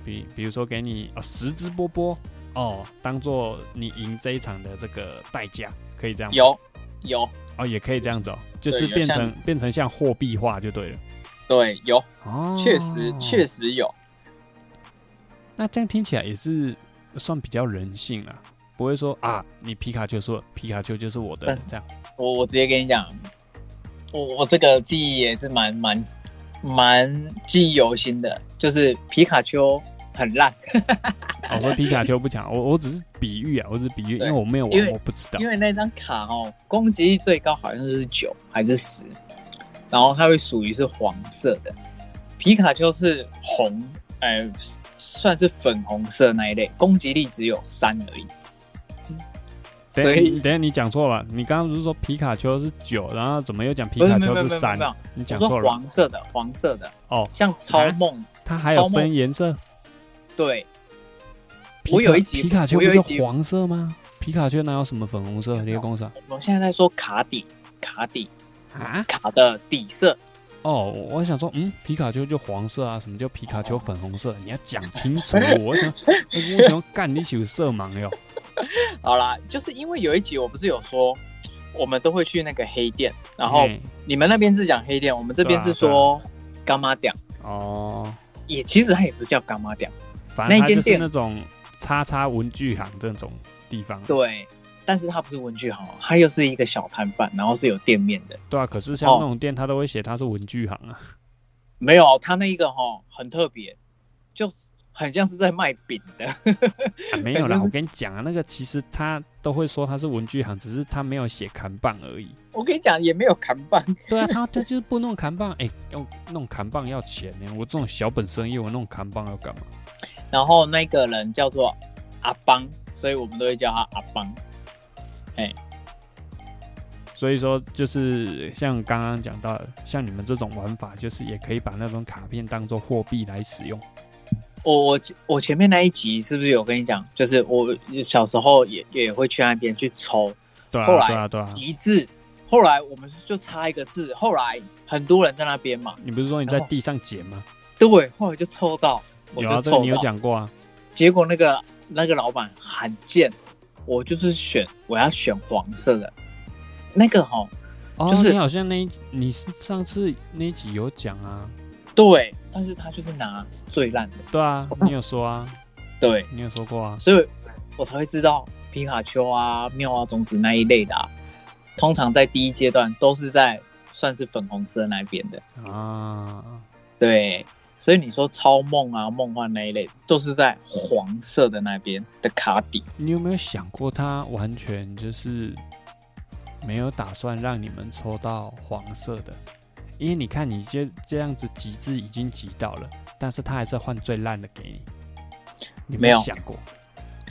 比比如说给你啊十只波波哦，当做你赢这一场的这个代价，可以这样吗？有有。哦，也可以这样子哦，就是变成变成像货币化就对了。对有，哦，确实确实有。那这样听起来也是算比较人性啊，不会说啊，你皮卡丘说皮卡丘就是我的嗯。这样。我我直接跟你讲，我我这个记忆也是蛮蛮蛮记忆犹新的，就是皮卡丘很烂，我说皮卡丘不讲，我我只是比喻啊，我只是比喻，因为我没有玩，我不知道因。为那张卡哦，攻击力最高好像是九还是十，然后它会属于是黄色的，皮卡丘是红，呃，算是粉红色那一类，攻击力只有三而已。等所以等下你讲错了，你刚刚不是说皮卡丘是九，然后怎么又讲皮卡丘是三你讲错了黄色的，黄色的，哦，像超梦，它还有分颜色。对，我有一集皮卡丘我有一集不就黄色吗？皮卡丘哪有什么粉红色？你个公司我现在在说卡底，卡底啊？卡的底色，哦，我我想说，嗯，皮卡丘就黄色啊，什么叫皮卡丘粉红色？你要讲清楚。<laughs> 我想，我想干你有色盲哟。<laughs> 好啦，就是因为有一集我不是有说，我们都会去那个黑店，然后你们那边是讲黑店，我们这边是说干妈店，哦，也其实它也不是叫干妈店，反正它就是那间店那种叉叉文具行这种地方。对，但是它不是文具行哦，它又是一个小摊贩，然后是有店面的。对啊，可是像哦那种店，它都会写它是文具行啊。没有，它那一个哈很特别，就很像是在卖饼的。啊 <laughs> 没有啦，我跟你讲啊，那个其实他都会说它是文具行，只是他没有写砍棒而已。我跟你讲，也没有砍棒，对啊，<laughs> 他他就是不弄砍棒，哎、要弄砍棒要钱呢。我这种小本生意，我弄砍棒要干嘛？然后那个人叫做阿邦，所以我们都会叫他阿邦。所以说，就是像刚刚讲到的，像你们这种玩法，就是也可以把那种卡片当做货币来使用。我我我前面那一集是不是有跟你讲？就是我小时候也也会去那边去抽对啊，后来对啊，对啊。集字，后来我们就差一个字，后来很多人在那边嘛，你不是说你在地上捡吗？对，后来就抽到，我有啊，就抽这个你有到，讲过啊。结果那个那个老板很贱，我就是选我要选黄色的，那个哈，哦，就是你好像那你是上次那一集有讲啊。对，但是他就是拿最烂的，对啊，你有说啊，<laughs> 对，你有说过啊。所以我才会知道皮卡丘啊、妙蛙种子那一类的、啊，通常在第一阶段都是在算是粉红色那边的，啊，对，所以你说超梦啊、梦幻那一类，都是在黄色的那边的卡底。你有没有想过，他完全就是没有打算让你们抽到黄色的？因为你看，你这这样子集字已经集到了，但是他还是换最烂的给你。你有没没有想过？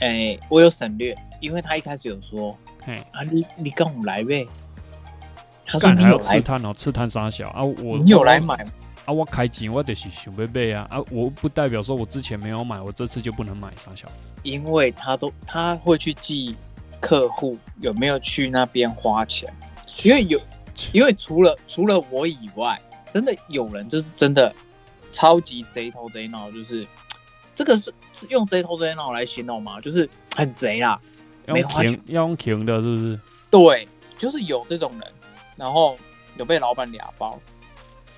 哎、我有省略，因为他一开始有说嘿，啊，你你跟我来呗。他说你有来，刺探哦，刺探啥小啊？我你有来买，啊？我开钱，我就是想要买啊啊！我不代表说我之前没有买，我这次就不能买上小。因为他都他会去记客户有没有去那边花钱，因为有，因为除了除了我以外，真的有人就是真的超级贼头贼脑，就是这个是是用贼头贼脑来形容吗？就是很贼啦，没花钱，要用停的，是不是？对，就是有这种人，然后有被老板俩包，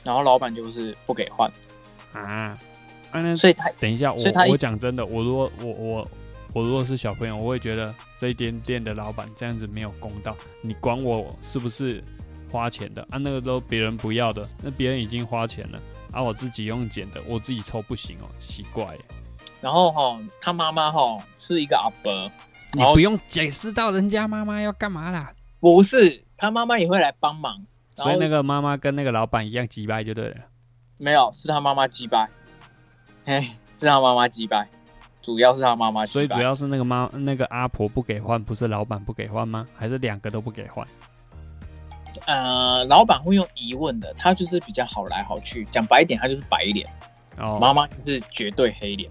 然后老板就是不给换，啊，啊那所以他等一下，我我讲真的，我如果我我我如果是小朋友，我会觉得这一间店的老板这样子没有公道。你管我是不是花钱的啊？那个都别人不要的，那别人已经花钱了啊，我自己用剪的，我自己抽不行哦，奇怪耶。然后哈，他妈妈哈是一个阿伯，你不用解释到人家妈妈要干嘛啦。不是他妈妈也会来帮忙，所以那个妈妈跟那个老板一样击败就对了。没有是他妈妈击败，哎，是他妈妈击败，主要是他妈妈，所以主要是那个妈那个阿婆不给换，不是老板不给换吗？还是两个都不给换？呃，老板会用疑问的，他就是比较好来好去，讲白一点，他就是白脸，哦，妈妈就是绝对黑脸。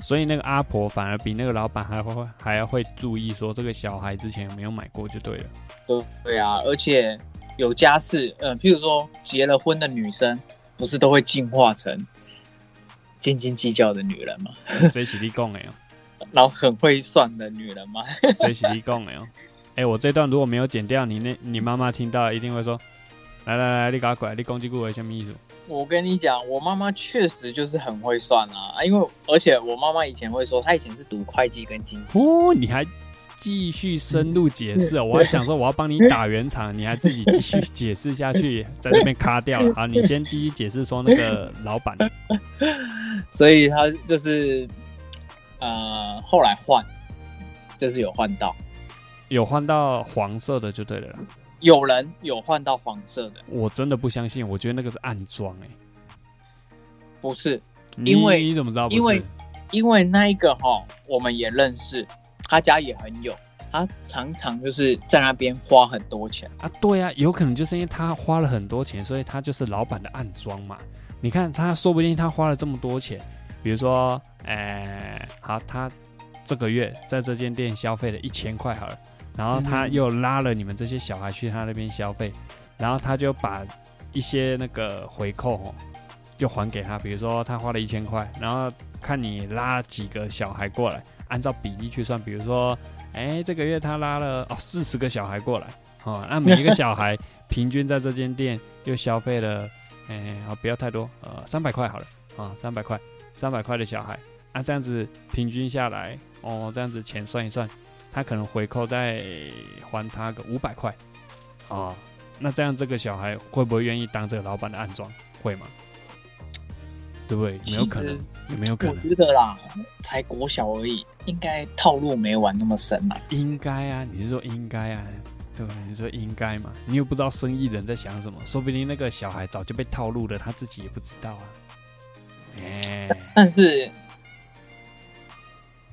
所以那个阿婆反而比那个老板还会还要会注意说这个小孩之前有没有买过就对了。对对啊，而且有家室，呃，譬如说结了婚的女生，不是都会进化成斤斤计较的女人吗？这是你讲的哦，然后很会算的女人吗？这是你讲的哦。哎、我这段如果没有剪掉，你那你妈妈听到一定会说，来来来，你搞鬼，你攻击过我什么意思？我跟你讲，我妈妈确实就是很会算啊，啊因为而且我妈妈以前会说，她以前是读会计跟经济，哦，你还继续深入解释哦，我还想说我要帮你打圆场，你还自己继续解释下去，<laughs> 在那边卡掉了。好，你先继续解释说那个 <laughs> 老板，所以他就是呃后来换，就是有换到，有换到黄色的就对了啦。有人有换到黄色的，我真的不相信，我觉得那个是暗装哎、不是因为你怎么知道不是？因为因为那一个哈我们也认识，他家也很有，他常常就是在那边花很多钱。啊，对啊，有可能就是因为他花了很多钱，所以他就是老板的暗装嘛。你看，他说不定他花了这么多钱，比如说，呃，好，他这个月在这间店消费了一千块好了，然后他又拉了你们这些小孩去他那边消费，然后他就把一些那个回扣哦，就还给他，比如说他花了一千块，然后看你拉几个小孩过来，按照比例去算，比如说，哎，这个月他拉了哦四十个小孩过来。哦，那每一个小孩平均在这间店又消费了，哎，好不要太多，呃，三百块好了，啊，三百块，三百块的小孩，啊，这样子平均下来，哦，这样子钱算一算，他可能回扣再还他个五百块，啊，那这样这个小孩会不会愿意当这个老板的暗装？会吗？对不对？没有可能，有没有可能？我觉得啦，才国小而已，应该套路没玩那么深啊。应该啊，你是说应该啊？对，你说应该嘛？你又不知道生意人在想什么，说不定那个小孩早就被套路了，他自己也不知道啊。<laughs> 哎，但是，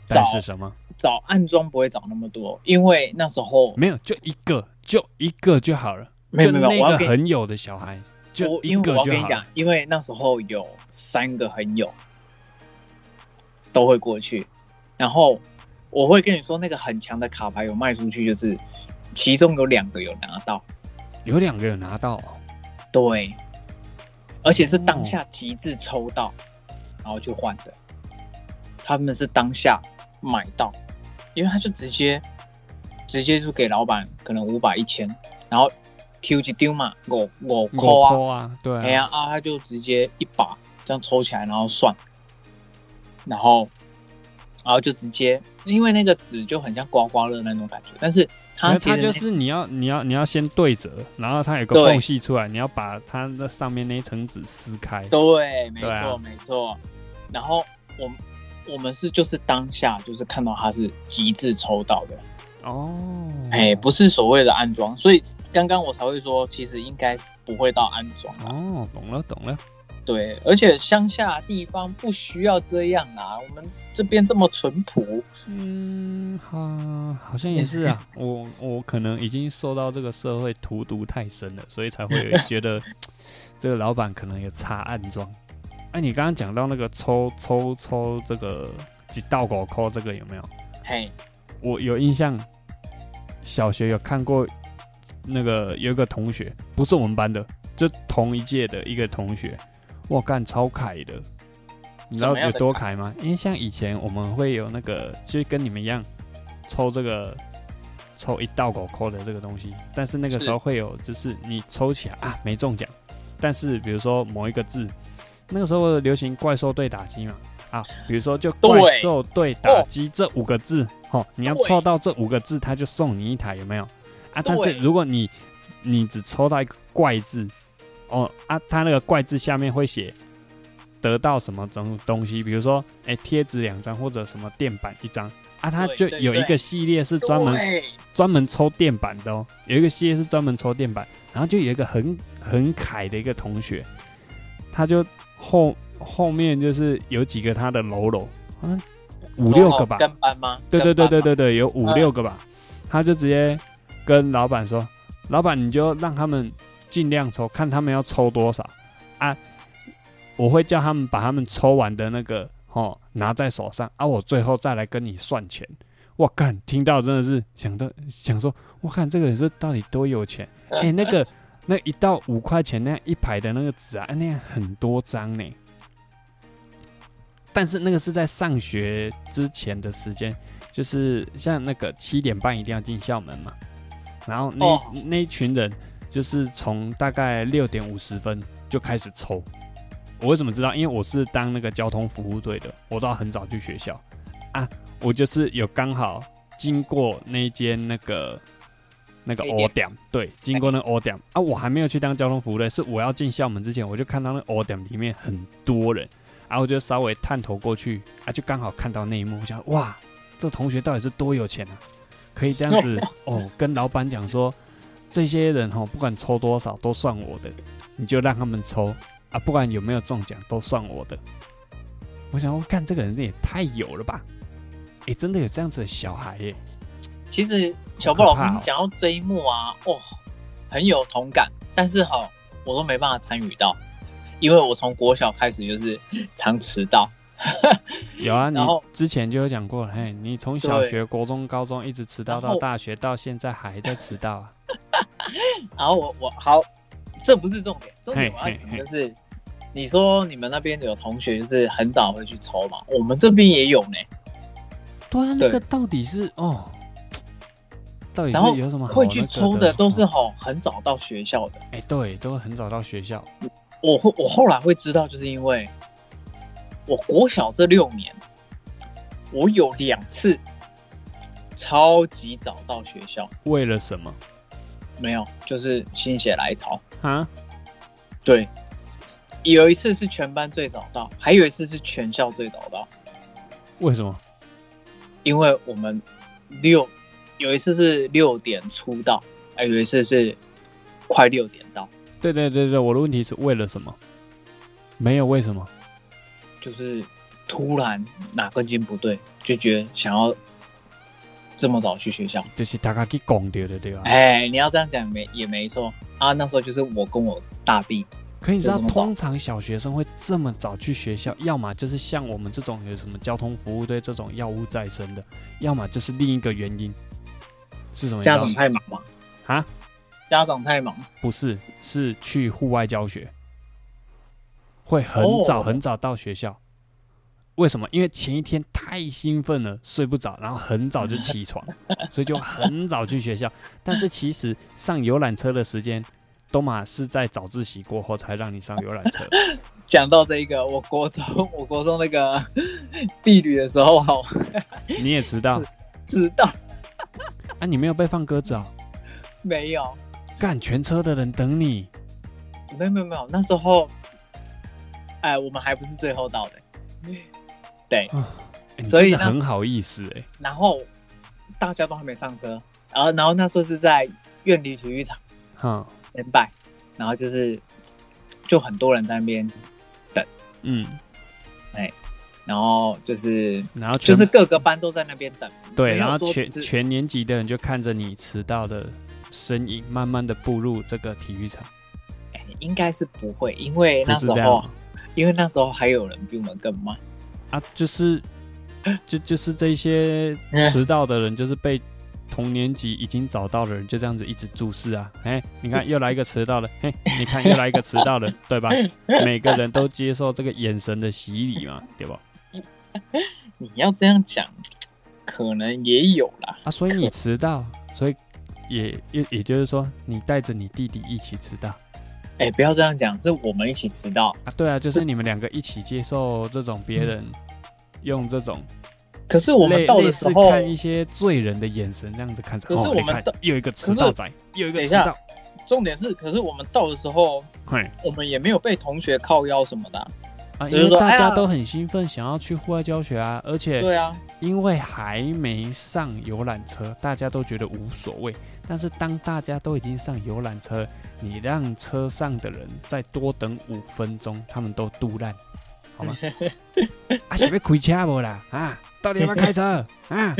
但是什么？找暗装不会找那么多，因为那时候没有，就一个，就一个就好了。没有没有，那个很友的小孩。就因为我要跟你讲，因为那时候有三个很有都会过去，然后我会跟你说，那个很强的卡牌有卖出去，就是其中有两个有拿到，有两个有拿到，对，而且是当下极致抽到，然后就换的，他们是当下买到，因为他就直接直接就给老板可能五百一千，然后。丢一丢嘛，五五块啊，对，哎呀啊，他就直接一把这样抽起来，然后算，然后，然后就直接，因为那个纸就很像刮刮乐那种感觉，但是它它就是你要你要你要先对折，然后它有个缝隙出来，你要把它那上面那一层纸撕开，对，没错没错，然后我我们是就是当下就是看到它是极致抽到的哦，哎，不是所谓的安装，所以。刚刚我才会说，其实应该是不会到安装哦，懂了懂了。对，而且乡下地方不需要这样啊，我们这边这么淳朴。嗯，好，好像也是啊。我我可能已经受到这个社会荼毒太深了，所以才会觉得 <laughs> 这个老板可能有插暗装。哎，你刚刚讲到那个抽抽抽这个几道狗扣这个有没有？嘿，我有印象，小学有看过。那个有一个同学，不是我们班的，就同一届的一个同学，哇，干超凯的，你知道有多凯吗？因为像以前我们会有那个，就跟你们一样，抽这个抽一道狗扣的这个东西，但是那个时候会有，就是你抽起来啊没中奖，但是比如说某一个字，那个时候流行怪兽对打击嘛，啊，比如说就怪兽对打击这五个字，哦，你要抽到这五个字，他就送你一台，有没有？啊！但是如果你你只抽到一个怪字，哦啊，他那个怪字下面会写得到什么东东西，比如说哎贴纸两张或者什么垫板一张。啊，他就有一个系列是专门专门抽垫板的哦，有一个系列是专门抽垫板，然后就有一个很很凯的一个同学，他就后后面就是有几个他的喽喽，嗯，五六个吧，跟班吗？对对对对对对，有五六个吧，他就直接。跟老板说，老板你就让他们尽量抽，看他们要抽多少啊！我会叫他们把他们抽完的那个哦拿在手上啊，我最后再来跟你算钱。我干，听到真的是想到想说，我看这个人是到底多有钱？<laughs> 哎，那个那一到五块钱那样一排的那个纸啊，那样很多张呢。但是那个是在上学之前的时间，就是像那个七点半一定要进校门嘛。然后那那一群人就是从大概六点五十分就开始抽。我为什么知道？因为我是当那个交通服务队的，我都要很早去学校啊。我就是有刚好经过那间那个那个 O 点，对，经过那 O 点啊。我还没有去当交通服务队，是我要进校门之前，我就看到那 O 点里面很多人，然后我就稍微探头过去啊，就刚好看到那一幕，我想哇，这同学到底是多有钱啊！可以这样子 <laughs> 哦，跟老板讲说，这些人哦，不管抽多少都算我的，你就让他们抽啊，不管有没有中奖都算我的。我想，我看这个人也太有了吧？哎，真的有这样子的小孩耶。其实小布老师讲到这一幕啊，哦，很有同感，但是哈，我都没办法参与到，因为我从国小开始就是常迟到。<laughs> 有啊，<laughs> 你之前就有讲过，嘿，你从小学、国中、高中一直迟到到大学，到现在还在迟到啊。<laughs> 然后我我好，这不是重点，重点我要讲就是，你说你们那边有同学就是很早会去抽嘛，我们这边也有呢。对啊，那个到底是哦，到底是有什么会去抽的都是哦吼很早到学校的。哎、对，都很早到学校。我会我后来会知道，就是因为我国小这六年，我有两次超级早到学校，为了什么没有，就是心血来潮。啊？对，有一次是全班最早到，还有一次是全校最早到，为什么？因为我们六有一次是六点出道，还有一次是快六点到，对对对对，我的问题是为了什么？没有为什么？就是突然哪根筋不对，就觉得想要这么早去学校。就是大家去讲掉的，对吧？哎，你要这样讲没也没错啊。那时候就是我跟我大弟，可你知道，通常小学生会这么早去学校，要么就是像我们这种有什么交通服务队这种药物在身的，要么就是另一个原因是什么？家长太忙吗，啊？家长太忙，不是，是去户外教学，会很早哦很早到学校。为什么？因为前一天太兴奋了，睡不着，然后很早就起床，<laughs> 所以就很早去学校。但是其实上游览车的时间，都嘛是在早自习过后才让你上游览车。<laughs> 讲到这一个，我国中我国中那个 <laughs> 地旅的时候，哈，你也迟到迟到啊？你没有被放鸽子啊、没有？干全车的人等你，没有没有没有，那时候，哎，我们还不是最后到的，对，欸所以很好意思哎、然后大家都还没上车，然后然后那时候是在院里体育场哈，连拜，然后就是就很多人在那边等，嗯，哎然后就是然后就是各个班都在那边等，对，然后全全年级的人就看着你迟到的身影，慢慢的步入这个体育场，哎，应该是不会，因为那时候因为那时候还有人比我们更慢。啊？就是就就是这些迟到的人，就是被同年级已经找到的人就这样子一直注视啊，哎，你看又来一个迟到的，嘿，你看又来一个迟到的，对吧？每个人都接受这个眼神的洗礼嘛，对吧？<laughs> 你要这样讲，可能也有啦。啊，所以你迟到，所以也也也就是说，你带着你弟弟一起迟到哎，不要这样讲，是我们一起迟到。啊？对啊，就是你们两个一起接受这种别人用这种可是我们到的时候，看一些罪人的眼神，这样子看着。可是我们到又一个迟到仔，有一个迟到，重点是，可是我们到的时候，我们也没有被同学靠腰什么的啊、啊，因为大家都很兴奋，想要去户外教学啊，而且对啊，因为还没上游览车，大家都觉得无所谓。但是当大家都已经上游览车，你让车上的人再多等五分钟，他们都肚烂，好吗？<laughs> 啊，是要开车不啦？啊，到底要不要开车？<laughs> 啊，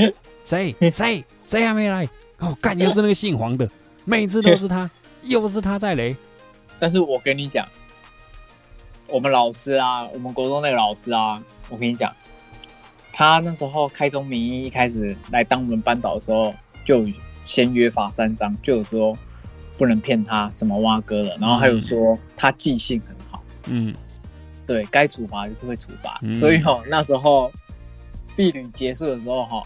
谁谁谁还没来？哦，干又是那个姓黄的，每次都是他，<laughs> 又是他在雷。但是我跟你讲，我们老师啊，我们国中那个老师啊，我跟你讲，他那时候开宗明义一开始来当我们班导的时候，就先约法三章，就有说不能骗他什么蛙哥了，然后还有说他记性很好，嗯，对该处罚就是会处罚，嗯所以哦那时候避旅结束的时候哈、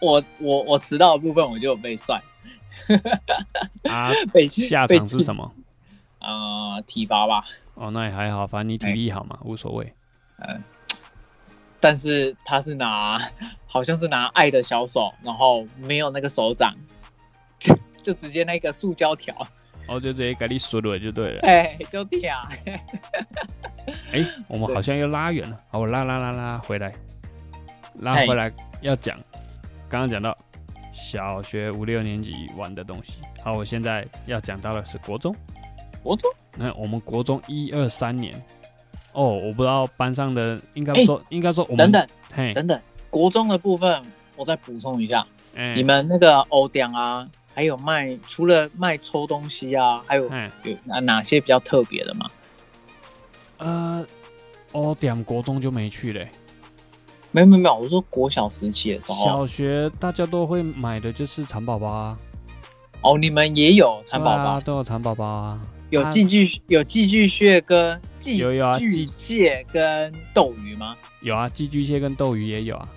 我我我迟到的部分我就有被算，啊，被下场是什么？呃体罚吧。哦，那也还好，反正你体力好嘛，无所谓。但是他是拿，好像是拿爱的小手，然后没有那个手掌，<laughs> 就直接那个塑胶条，哦，就直接给你输了就对了。哎，就掉。<laughs> 哎、我们好像又拉远了，好，我拉拉拉拉回来，拉回来要讲，刚刚讲到小学五六年级玩的东西，好，我现在要讲到的是国中。国中？那我们国中一二三年，哦，我不知道班上的应该哎说、应该说我们等等嘿，等等，国中的部分我再补充一下，哎。你们那个欧店啊，还有卖除了卖抽东西啊，还有哎有哪哪些比较特别的吗？呃，哦，点国中就没去嘞。没有没有没有，我说国小时期的时候，小学大家都会买的就是蚕宝宝啊，哦，你们也有蚕宝宝，都有蚕宝宝啊。啊有寄居有寄居蟹跟寄有有啊巨寄蟹跟斗鱼吗？有啊，寄居蟹跟斗鱼也有啊，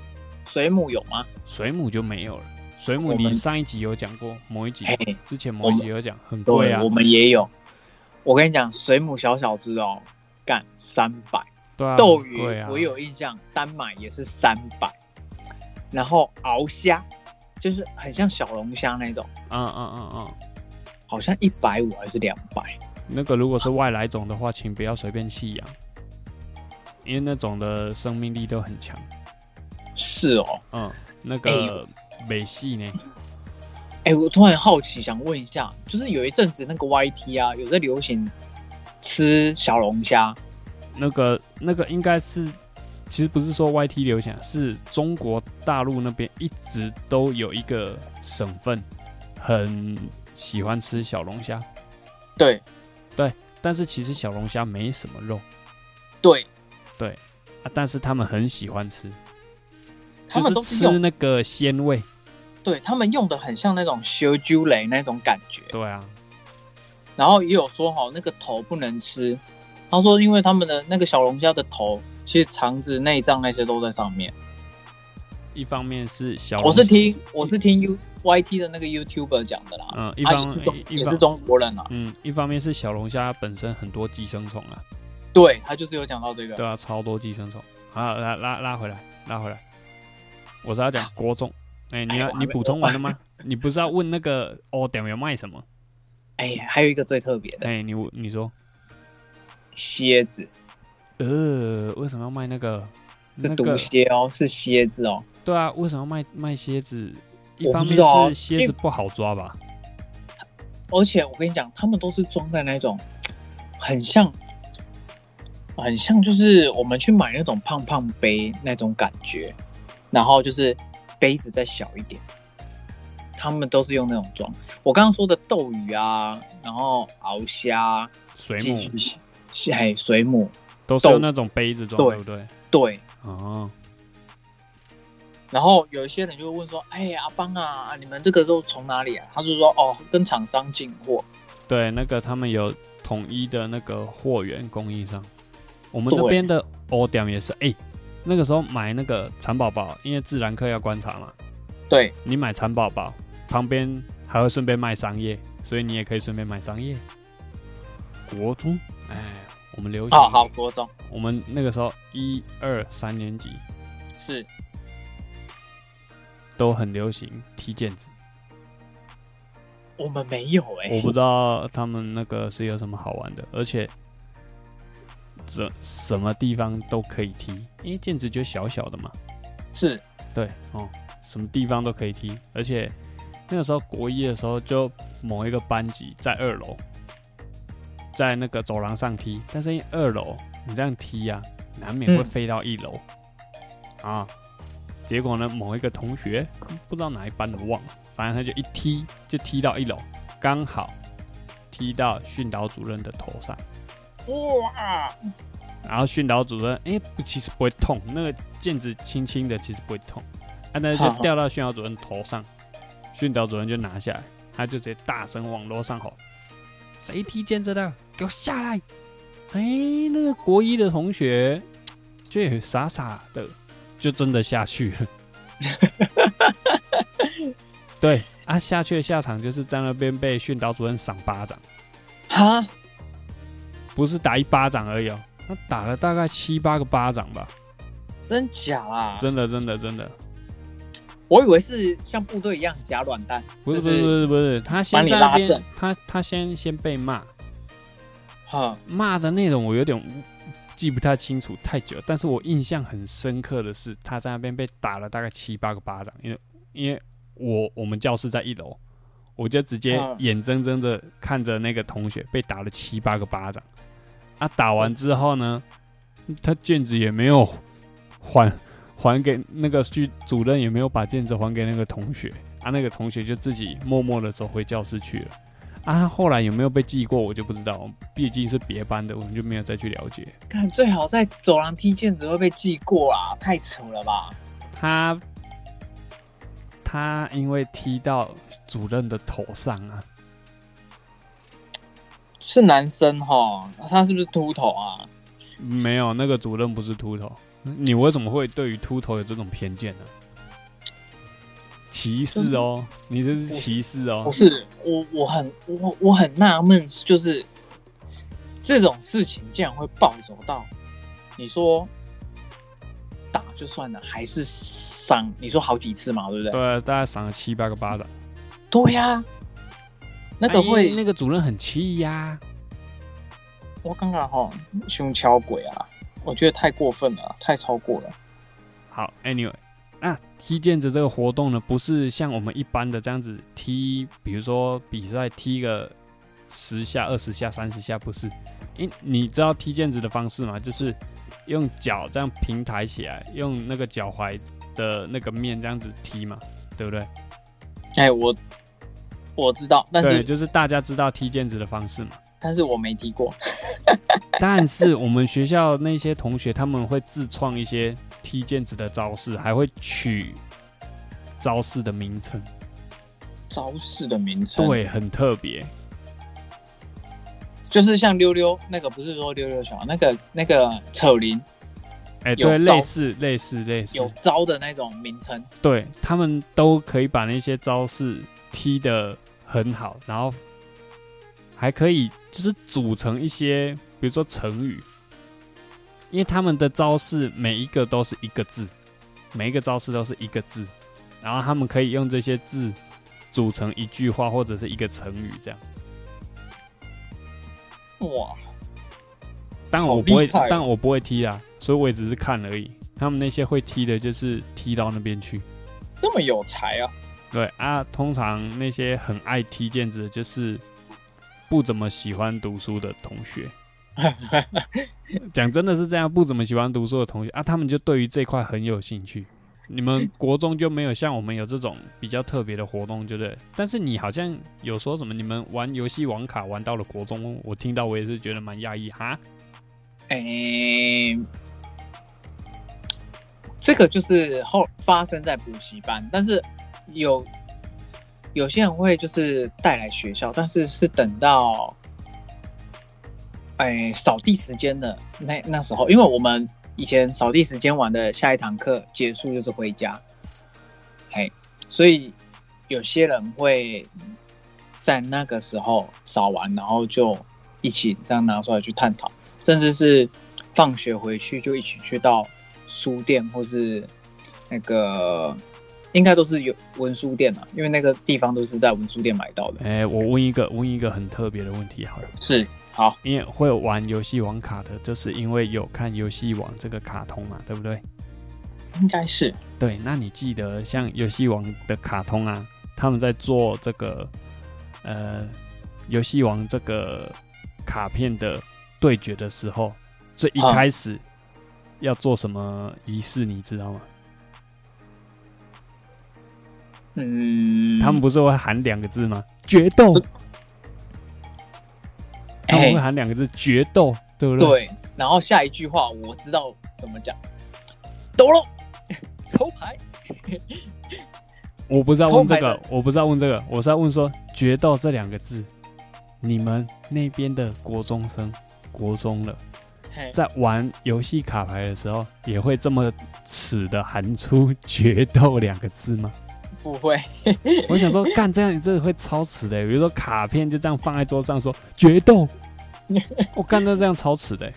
水母有吗？水母就没有了。水母，你上一集有讲过，某一集，之前某一集有讲，很贵啊，我，们也有。我跟你讲，水母小小只哦，干三百。对啊，斗鱼啊，我有印象，单买也是三百。然后鳌虾就是很像小龙虾那种，嗯嗯嗯嗯，好像一百五还是两百。那个如果是外来种的话，请不要随便弃养，因为那种的生命力都很强。是哦，嗯，那哎个美系呢？哎、我突然好奇，想问一下，就是有一阵子那个 YT 啊，有在流行吃小龙虾，那个那个应该是，其实不是说 YT 流行啊，是中国大陆那边一直都有一个省份很喜欢吃小龙虾，对。对但是其实小龙虾没什么肉。对，啊，但是他们很喜欢吃，他们就是都是，吃那个鲜味。对他们用的很像那种修猪雷那种感觉，对啊，然后也有说哈，那个头不能吃，他说因为他们的那个小龙虾的头，其实肠子、内脏那些都在上面。一方面是小，我是听我是听 U YT 的那个 YouTuber 讲的啦，嗯，一啊方也是中方也是中国人啊，嗯，一方面是小龙虾本身很多寄生虫啊，对他就是有讲到这个，对啊，超多寄生虫。好，拉拉拉回来，拉回来。我是要讲国中，哎、你要你补充完了吗？你不是要问那个哦点有卖什么？哎，还有一个最特别的哎、你你说，蝎子，呃，为什么要卖那个？是毒那个蝎哦，是蝎子哦。对啊，为什么要卖卖蝎子？一方面是蝎子不好抓吧？而且我跟你讲，他们都是装在那种很像，很像就是我们去买那种胖胖杯那种感觉，然后就是杯子再小一点，他们都是用那种装。我刚刚说的斗鱼啊，然后鳌虾、水母居蟹、嘿水母，都是用那种杯子装，对对不对？对。哦，然后有一些人就会问说：“哎呀，阿邦啊，你们这个都从哪里啊？”他就说：“哦，跟厂商进货。对，那个他们有统一的那个货源供应商。我们那对边的 O 点也是，哎、那个时候买那个蚕宝宝，因为自然课要观察嘛，”对，你买蚕宝宝旁边还会顺便卖桑叶，所以你也可以顺便买桑叶。国中，哎，我们流行，好好，国中。我们那个时候一二三年级是。都很流行踢毽子，我们没有哎、我不知道他们那个是有什么好玩的，而且这什么地方都可以踢，因为毽子就小小的嘛，是对哦，什么地方都可以踢，而且那个时候国一的时候，就某一个班级在二楼，在那个走廊上踢，但是因为二楼你这样踢呀、难免会嗯飞到一楼、啊。结果呢，某一个同学不知道哪一班的忘了，反正他就一踢就踢到一楼，刚好踢到训导主任的头上。哇，然后训导主任，哎、不，其实不会痛，那个毽子轻轻的，其实不会痛，啊，但是就掉到训导主任头上，训导主任就拿下来，他就直接大声往楼上吼：“谁踢毽子的？给我下来！”哎、那个国一的同学就也傻傻的，就真的下去了。<laughs> 对啊，下去的下场就是在那边被训导主任赏巴掌。哈，不是打一巴掌而已哦，他打了大概七八个巴掌吧，真假啊？真的真的真的，我以为是像部队一样夹软蛋，不是不是不是不是，他先在那边，他他先先被骂，哈，骂的内容我有点记不太清楚，太久，但是我印象很深刻的是他在那边被打了大概七八个巴掌，因为因为我我们教室在一楼，我就直接嗯眼睁睁的看着那个同学被打了七八个巴掌，啊，打完之后呢，他卷子也没有还还给那个去主任也没有把卷子还给那个同学，啊，那个同学就自己默默的走回教室去了。啊，后来有没有被记过，我就不知道，毕竟是别班的，我们就没有再去了解。看最好在走廊踢毽子会被记过啊，太扯了吧？他他因为踢到主任的头上啊，是男生哈，他是不是秃头啊？没有那个主任不是秃头，你为什么会对于秃头有这种偏见呢？歧视哦，你这是歧视哦不。是我，我很我我很纳闷，就是这种事情竟然会暴走到你说打就算了，还是赏，你说好几次嘛，对不对？对啊，大概赏了七八个巴掌。对呀、那个哎会，那个主任很气呀。我刚刚哈胸敲鬼啊，我觉得太过分了，啊太超过了。好，anyway，那踢毽子这个活动呢，不是像我们一般的这样子踢，比如说比赛踢个十下、二十下、三十下，不是？因你知道踢毽子的方式吗？就是用脚这样平抬起来，用那个脚踝的那个面这样子踢嘛，对不对？哎，我我知道，但对，是就是大家知道踢毽子的方式嘛。但是我没踢过。<laughs> 但是我们学校那些同学他们会自创一些踢毽子的招式，还会取招式的名称，招式的名称，，对，很特别。就是像溜溜那个，不是说溜溜球，那个那个扯铃哎、对，类似类似类似有，招的那种名称。对他们都可以把那些招式踢得很好，然后还可以就是组成一些，比如说成语，因为他们的招式每一个都是一个字，每一个招式都是一个字，然后他们可以用这些字组成一句话或者是一个成语这样。哇，但我不会但我不会踢啊，所以我也只是看而已。他们那些会踢的，就是踢到那边去。这么有才啊！对啊，通常那些很爱踢毽子的，就是不怎么喜欢读书的同学。<laughs> 讲真的是这样，不怎么喜欢读书的同学啊，他们就对于这块很有兴趣。你们国中就没有像我们有这种比较特别的活动，对不对？但是你好像有说什么，你们玩游戏网卡玩到了国中，我听到我也是觉得蛮讶异哈。哎、这个就是后发生在补习班，但是有有些人会就是带来学校，但是是等到哎扫地时间的那那时候，因为我们以前扫地时间完的下一堂课结束就是回家，嘿，所以有些人会在那个时候扫完，然后就一起这样拿出来去探讨。甚至是放学回去就一起去到书店或是那个，应该都是有文书店啊，因为那个地方都是在文书店买到的。哎、我问一个问一个很特别的问题好了。是，好，因为会玩游戏王卡的，就是因为有看游戏王这个卡通嘛，对不对？应该是对，那你记得像游戏王的卡通啊，他们在做这个呃游戏王这个卡片的对决的时候，最一啊开始要做什么仪式，你知道吗？嗯，他们不是会喊两个字吗？决斗。他们哎会喊两个字“决斗”，对不对？对，然后下一句话我知道怎么讲，抖了，<laughs> 抽牌，我不知道问这个我不知道问这个，我是要问说“决斗”这两个字，你们那边的国中生，国中了，在玩游戏卡牌的时候，也会这么耻的喊出“决斗”两个字吗？不会，<laughs> 我想说，干这样你真的会超时的欸、比如说卡片就这样放在桌上说“决斗”，<laughs> 我干到这样超时的欸、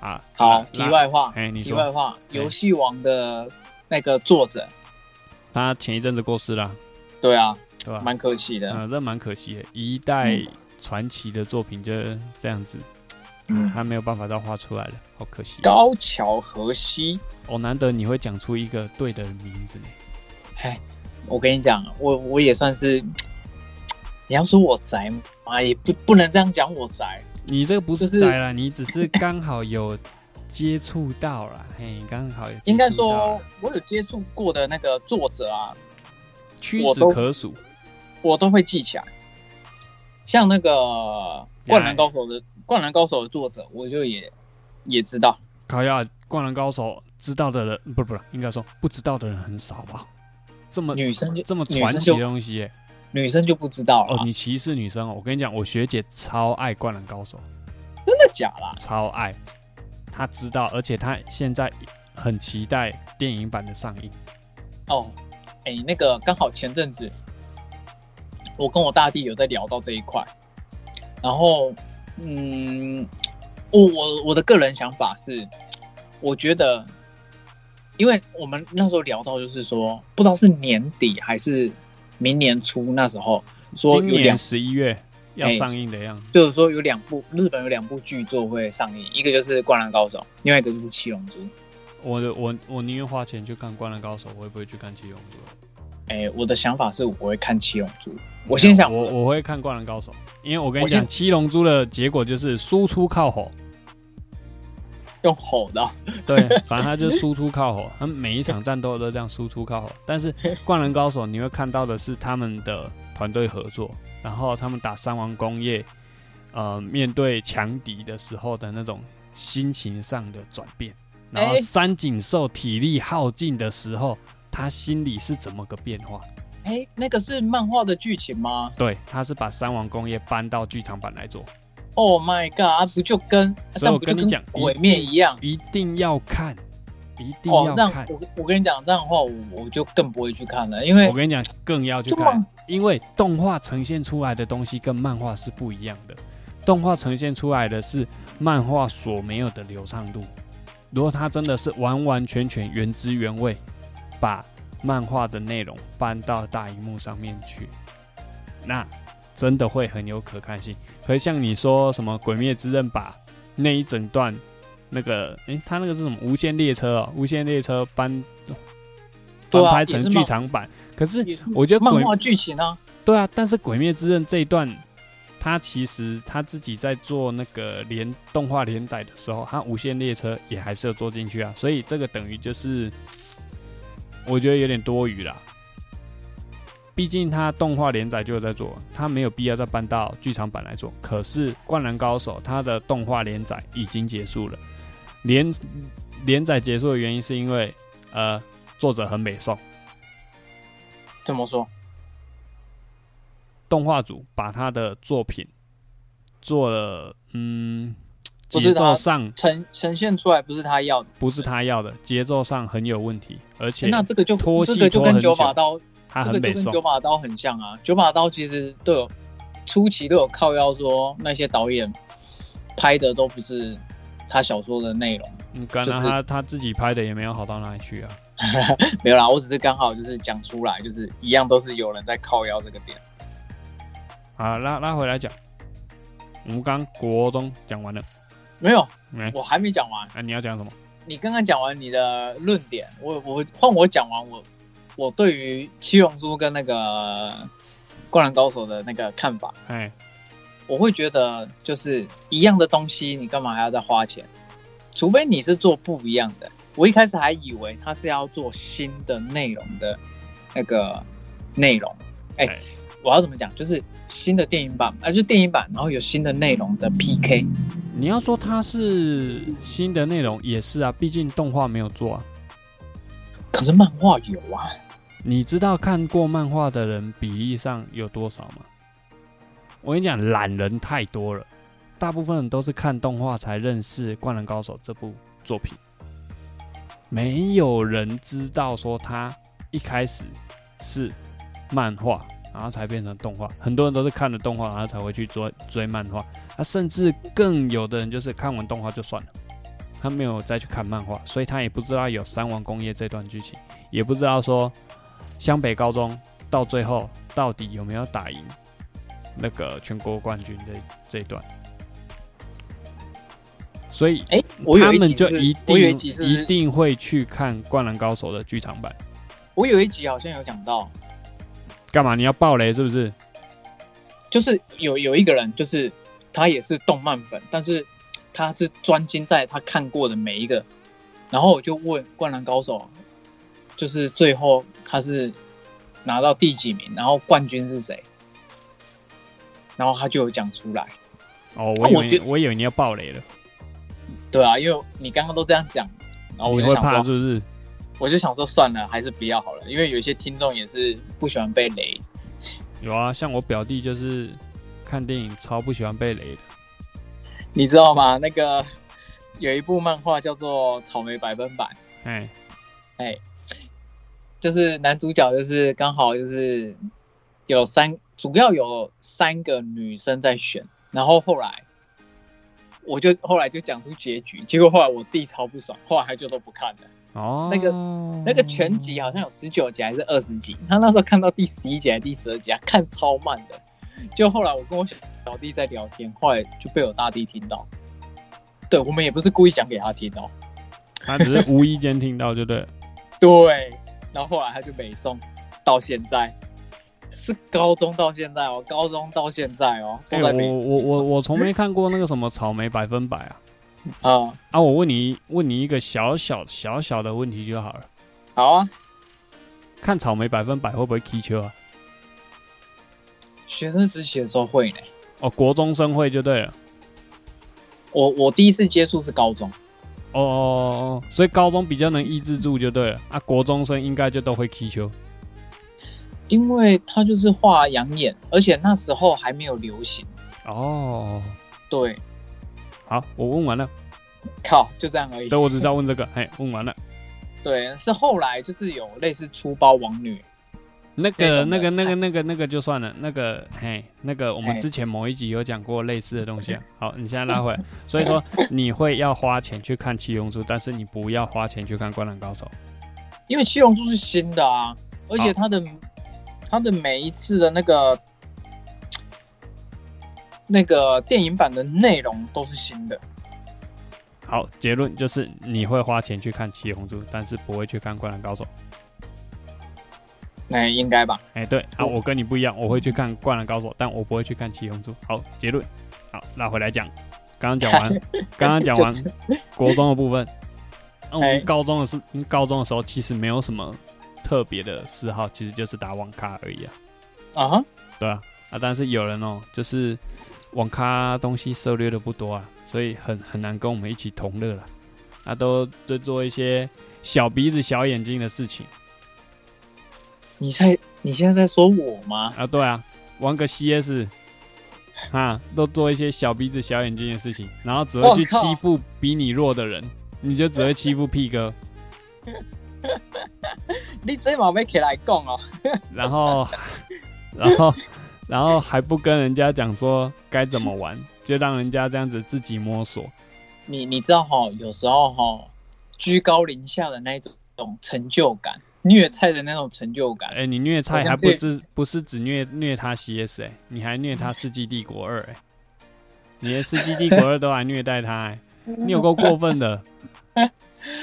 啊！好，那题，外话，那哎，你说，题外话，游戏王的那个作者，他前一阵子过世了，对啊，对吧？蛮可惜的，嗯，这蛮可惜的，一代传奇的作品就这样子，嗯，他没有办法再画出来了，好可惜。高桥和希。哦，难得你会讲出一个对的名字呢。哎，我跟你讲，我我也算是，<tsk> 你要说我宅嘛，也不不能这样讲我宅。你这个不是就是宅啦，你只是刚好有接触到了，<laughs> 嘿，刚好应该说，我有接触过的那个作者啊，屈指可数。我都会记起来。像那个《灌篮高手》的《灌篮高手》的作者，我就也也知道。烤鸭灌篮高手知道的人，不不不，应该说不知道的人很少吧？这么女生就这么传奇的东西耶、女生就不知道了哦，，你歧视女生哦？我跟你讲，我学姐超爱灌篮高手，真的假啦？超爱，她知道，而且她现在很期待电影版的上映。哦，哎，那个刚好前阵子我跟我大弟有在聊到这一块，然后嗯，我我我的个人想法是，我觉得，因为我们那时候聊到就是说，不知道是年底还是明年初那时候说今年十一月要上映的样子。就是说有两部日本有两部剧作会上映，一个就是《灌篮高手》，另外一个就是《七龙珠》。我的我我宁愿花钱去看《灌篮高手》，我也不会去看《七龙珠》。哎，我的想法是我会看《七龙珠》。我先想，我我会看《灌篮高手》，因为我跟你讲，《七龙珠》的结果就是输出靠吼。用吼的哦，对，反正他就输出靠吼，<laughs> 他们每一场战斗都这样输出靠吼。但是《灌篮高手》你会看到的是他们的团队合作，然后他们打三王工业，呃，面对强敌的时候的那种心情上的转变，然后哎三井寿体力耗尽的时候，他心里是怎么个变化？哎，那个是漫画的剧情吗对，他是把三王工业搬到剧场版来做，？Oh my god！啊不就跟所以我这样不就跟你讲鬼灭一样？一定要看，一定要看。我我跟你讲，这样的话我我就更不会去看了，因为我跟你讲，更要去看，因为动画呈现出来的东西跟漫画是不一样的。动画呈现出来的是漫画所没有的流畅度。如果它真的是完完全全原汁原味，把漫画的内容搬到大荧幕上面去，那真的会很有可看性。可是像你说什么《鬼灭之刃》把那一整段那个，诶、他那个是什么《无限列车》哦，《无限列车》搬翻对啊拍成剧场版，可是我觉得漫画剧情啊，对啊，但是《鬼灭之刃》这一段，他其实他自己在做那个连动画连载的时候，他无限列车也还是有做进去啊，所以这个等于就是，我觉得有点多余啦。毕竟他动画连载就有在做，他没有必要再搬到剧场版来做。可是《灌篮高手》他的动画连载已经结束了，连连载结束的原因是因为呃作者很美颂。怎么说？动画组把他的作品做了，嗯，节奏上呈呈现出来不是他要的，不是他要的，节奏上很有问题，而且那这个就拖戏这个就跟九把刀，他这个就跟九把刀很像啊。九把刀其实都有初期都有靠腰说那些导演拍的都不是他小说的内容，嗯，刚就是他他自己拍的也没有好到哪里去啊。<laughs> 没有啦，我只是刚好就是讲出来，就是一样都是有人在靠腰这个点。好，拉拉回来讲，我们刚国中讲完了，没有，没，我还没讲完。啊，你要讲什么？你刚刚讲完你的论点，我我换我讲完我我对于七龙珠跟那个灌篮高手的那个看法，哎，我会觉得就是一样的东西，你干嘛还要再花钱？除非你是做不一样的。我一开始还以为他是要做新的内容的那个内容，哎、哎我要怎么讲？就是新的电影版，啊，就电影版，然后有新的内容的 PK。你要说它是新的内容也是啊，毕竟动画没有做啊。可是漫画有啊，你知道看过漫画的人比例上有多少吗？我跟你讲，懒人太多了，大部分人都是看动画才认识《灌篮高手》这部作品，没有人知道说他一开始是漫画，然后才变成动画。很多人都是看了动画，然后才会去追追漫画。他甚至更有的人就是看完动画就算了，他没有再去看漫画，所以他也不知道有三王工业这段剧情。也不知道说湘北高中到最后到底有没有打赢那个全国冠军的这一段，所以哎、他们就一定一定会去看《灌篮高手》的剧场版。我有一集好像有讲到，干嘛？你要爆雷是不是？就是有有一个人，就是他也是动漫粉，但是他是专精在他看过的每一个。然后我就问《灌篮高手》，就是最后他是拿到第几名，然后冠军是谁？然后他就有讲出来。哦，我以为啊我我以为你要爆雷了，对啊，因为你刚刚都这样讲，然后我就想说，怕是不是？我就想说算了，还是不要好了，因为有些听众也是不喜欢被雷。有啊，像我表弟就是看电影超不喜欢被雷的。你知道吗？那个有一部漫画叫做《草莓百分百》。哎，哎，就是男主角就是刚好就是有三，主要有三个女生在选，然后后来我就后来就讲出结局，结果后来我弟超不爽，后来他就都不看了。哦，那个那个全集好像有十九集还是二十集，他那时候看到第十一集还是第十二集，啊看超慢的。就后来我跟我小小弟在聊天，后来就被我大弟听到。对我们也不是故意讲给他听哦，他只是无意间听到，就对。<laughs> 对，然后后来他就没送到现在，是高中到现在哦，高中到现在哦，我我我我从没看过那个什么草莓百分百啊啊、<laughs> 啊！我问你问你一个小小小小的问题就好了，好啊，看草莓百分百会不会踢球啊？学生时期的时候会呢。哦，国中生会就对了。我我第一次接触是高中，哦哦哦哦，所以高中比较能抑制住就对了啊，国中生应该就都会踢球。因为他就是画养眼，而且那时候还没有流行。哦，对，好，我问完了，靠，就这样而已对。我只是要问这个，嘿，问完了。<laughs> 对，是后来就是有类似粗包王女，那个、那个、那个、那个、那个就算了。那个，嘿，那个我们之前某一集有讲过类似的东西啊。<laughs> 好，你现在拉回来。所以说你会要花钱去看《七龙珠》，但是你不要花钱去看《灌篮高手》。因为七龙珠是新的啊，而且它的它的每一次的那个那个电影版的内容都是新的。好，结论就是你会花钱去看《七龙珠》，但是不会去看《灌篮高手》。那应该吧？哎、对啊，我我跟你不一样，我会去看《灌篮高手》，但我不会去看《七龙珠》。好，结论。好，拉回来讲，刚刚讲完，<laughs> 刚刚讲完国中的部分。那、我哎们高中的是，高中的时候其实没有什么特别的嗜好，其实就是打网咖而已啊。啊哈，对啊，啊，但是有人哦，就是网咖东西涉猎的不多啊，所以很很难跟我们一起同乐了。啊，都在做一些小鼻子小眼睛的事情你在你现在在说我吗？啊，对啊，玩个 CS 啊，都做一些小鼻子小眼睛的事情，然后只会去欺负比你弱的人，你就只会欺负屁哥，<laughs> 你这毛没起来讲哦。然后然后然后还不跟人家讲说该怎么玩，就让人家这样子自己摸索。你你知道哈，有时候哈，居高临下的那种成就感，虐菜的那种成就感，哎、你虐菜还不这只不是只虐虐他 CS 哎、你还虐他《世纪帝国二》哎，你连《世纪帝国二》都还虐待他哎、你有够过分的。<laughs>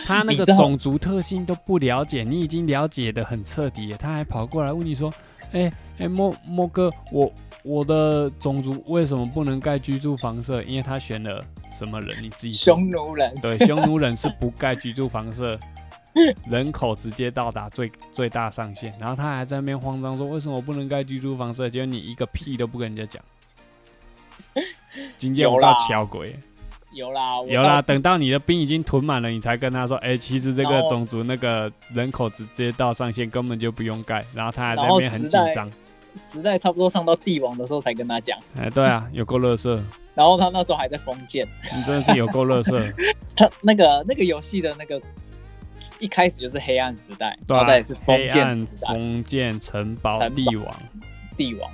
他那个种族特性都不了解，你已经了解的很彻底了，他还跑过来问你说：“哎、哎、莫莫哥，我我的种族为什么不能盖居住房舍？因为他选了什么人？你自己说。匈奴人，对，匈奴人是不盖居住房舍，人口直接到达最最大上限，然后他还在那边慌张说为什么我不能盖居住房舍？结果你一个屁都不跟人家讲，今天我到巧鬼，有啦，有啦，等到你的兵已经囤满了，你才跟他说，哎、其实这个种族那个人口直接到上限，根本就不用盖，然后他还在那边很紧张，时代差不多上到帝王的时候才跟他讲，哎，对啊，有够乐色，然后他那时候还在封建，你真的是有够乐色，<laughs> 他那个那个游戏的那个一开始就是黑暗时代，然后再是封建时代，封建城堡帝王，帝王。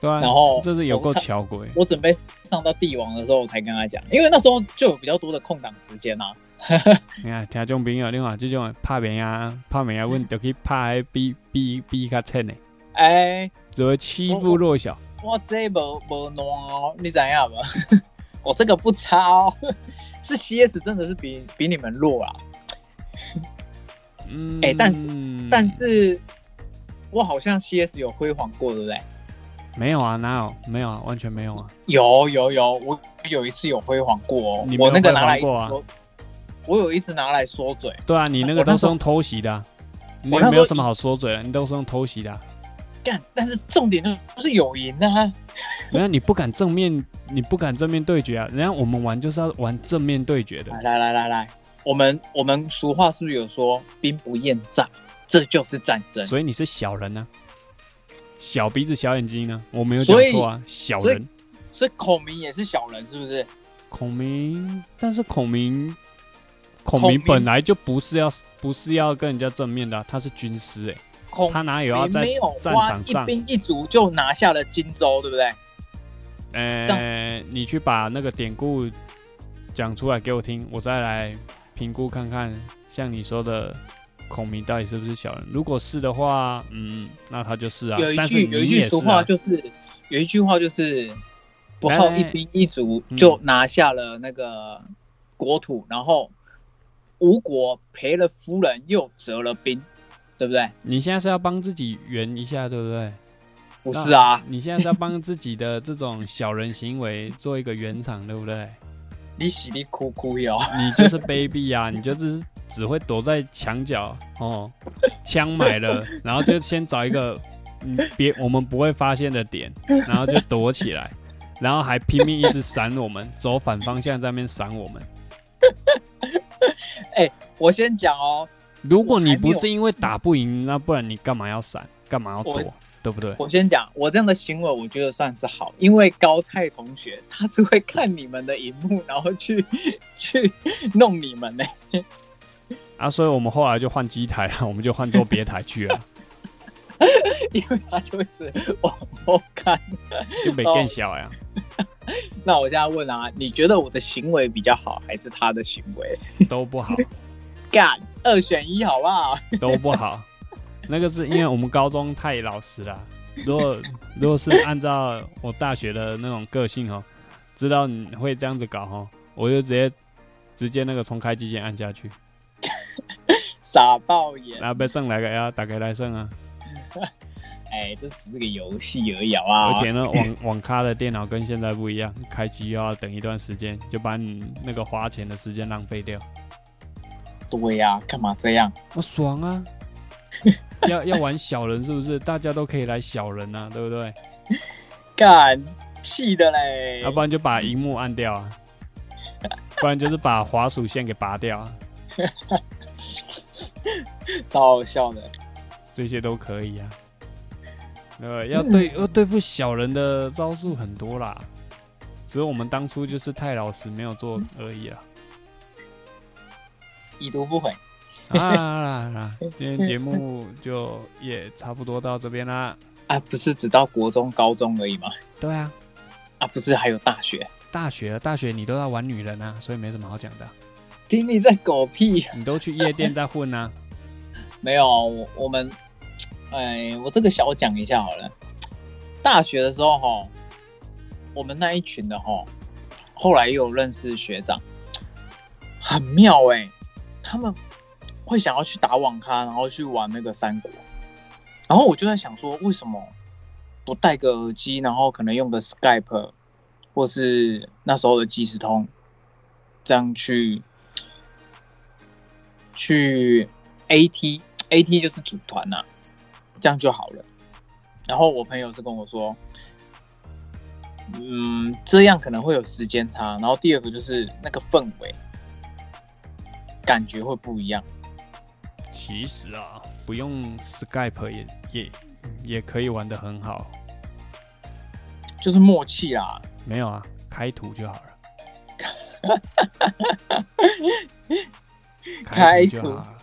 对啊，然后这是有够巧鬼。我准备上到帝王的时候，我才跟他讲，因为那时候就有比较多的空档时间啊。<laughs> 你看，听众朋友，另外这种拍名啊，拍名啊，阮就去拍比比比较浅的，哎、只会欺负弱小。我这无无烂哦，你怎样吧？<laughs> 我这个不差哦，<laughs> 是 CS 真的是比比你们弱啊，嗯，哎但是但是我好像 CS 有辉煌过，对不对？没有啊，哪有？没有啊，完全没有啊。有有有，我有一次有辉煌过哦我那个拿来过我有一直拿来说嘴，对啊，你那个都是用偷袭的啊、你我那时候没有什么好说嘴的，你都是用偷袭的啊、干，但是重点就是有赢啊，没有你不敢正面，你不敢正面对决啊。人家我们玩就是要玩正面对决的。来来来来来，我们我们俗话是不是有说兵不厌诈，这就是战争？所以你是小人呢、小鼻子小眼睛呢？我没有讲错啊，小人。所以孔明也是小人，是不是？孔明，但是孔明孔孔明明本来就不是要不是要跟人家正面的啊、他是军师哎、孔他哪有要在战场上？一兵一卒就拿下了荆州，对不对？呃，你去把那个典故讲出来给我听，我再来评估看看，像你说的。孔明到底是不是小人？如果是的话，嗯，那他就是啊。有一但是句有一句俗话啊，就是有一句话就是不来来好一兵一卒嗯就拿下了那个国土，然后吴国赔了夫人又折了兵，对不对？你现在是要帮自己圆一下，对不对？不是啊，你现在是要帮自己的这种小人行为做一个圆场，对不对？你洗你哭哭哟，<laughs> 你就是卑鄙啊！你就是只会躲在墙角哦，枪买了，然后就先找一个嗯别我们不会发现的点，然后就躲起来，然后还拼命一直闪我们，走反方向在那边闪我们。<laughs> 我先讲哦，如果你不是因为打不赢，那不然你干嘛要闪？干嘛要躲我？对不对？我先讲，我这样的行为我觉得算是好，因为高菜同学他是会看你们的荧幕，然后去去弄你们呢。啊，所以我们后来就换机台了，我们就换做别台去了，<laughs> 因为他就一直往后看。就没更小呀。那我现在问啊，你觉得我的行为比较好，还是他的行为？都不好，干二选一，好不好？都不好。那个是因为我们高中太老实了。<laughs> 如果如果是按照我大学的那种个性哦，知道你会这样子搞哦，我就直接直接那个重开机键按下去，<laughs> 傻爆眼！然后被剩来个呀，打开来剩啊。<laughs> 哎，这只是个游戏而已，啊？而且呢，网网咖的电脑跟现在不一样，开机又要等一段时间，就把你那个花钱的时间浪费掉。对呀、干嘛这样？我、爽啊！<laughs> 要要玩小人是不是？大家都可以来小人啊，对不对？干气的嘞！要不然就把荧幕按掉啊，不然就是把滑鼠线给拔掉啊，<laughs> 超好笑的。这些都可以啊。呃，要对要对付小人的招数很多啦，只是我们当初就是太老实没有做而已啊。已读不回。啊今天节目就也差不多到这边啦。啊，不是只到国中、高中而已吗？对啊，啊，不是还有大学？大学大学你都要玩女人啊，所以没什么好讲的。听你在狗屁！你都去夜店在混啊，没有，我我们，哎，我这个小讲一下好了。大学的时候哈，我们那一群的哈，后来又有认识学长，很妙哎、他们会想要去打网咖，然后去玩那个三国，然后我就在想说，为什么不戴个耳机，然后可能用个 Skype，或是那时候的即时通，这样去去 AT AT 就是组团呐、这样就好了。然后我朋友是跟我说，嗯，这样可能会有时间差。然后第二个就是那个氛围，感觉会不一样。其实啊，不用 Skype 也也也可以玩的很好。就是默契啦。没有啊，开图就好了。<laughs> 开图图就好了。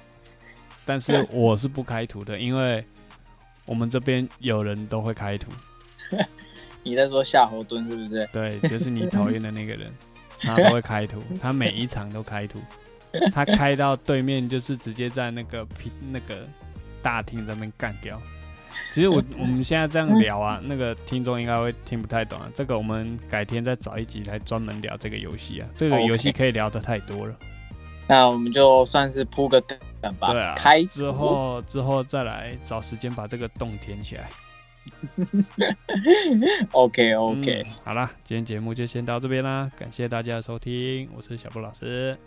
但是我是不开图的，因为我们这边有人都会开图。<laughs> 你在说夏侯惇是不是？对，就是你讨厌的那个人，他都会开图，他每一场都开图，他开到对面就是直接在那个平那个大厅那边干掉。其实我 <laughs> 我们现在这样聊啊，那个听众应该会听不太懂啊。这个我们改天再找一集来专门聊这个游戏啊，这个游戏可以聊的太多了。那我们就算是铺个梗吧。对啊，开之后之后再来找时间把这个洞填起来。<laughs> OK OK，、嗯好啦，今天节目就先到这边啦，感谢大家的收听，我是小布老师，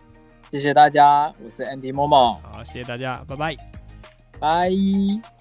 谢谢大家，我是 Andy Momo，好，谢谢大家，拜拜。拜。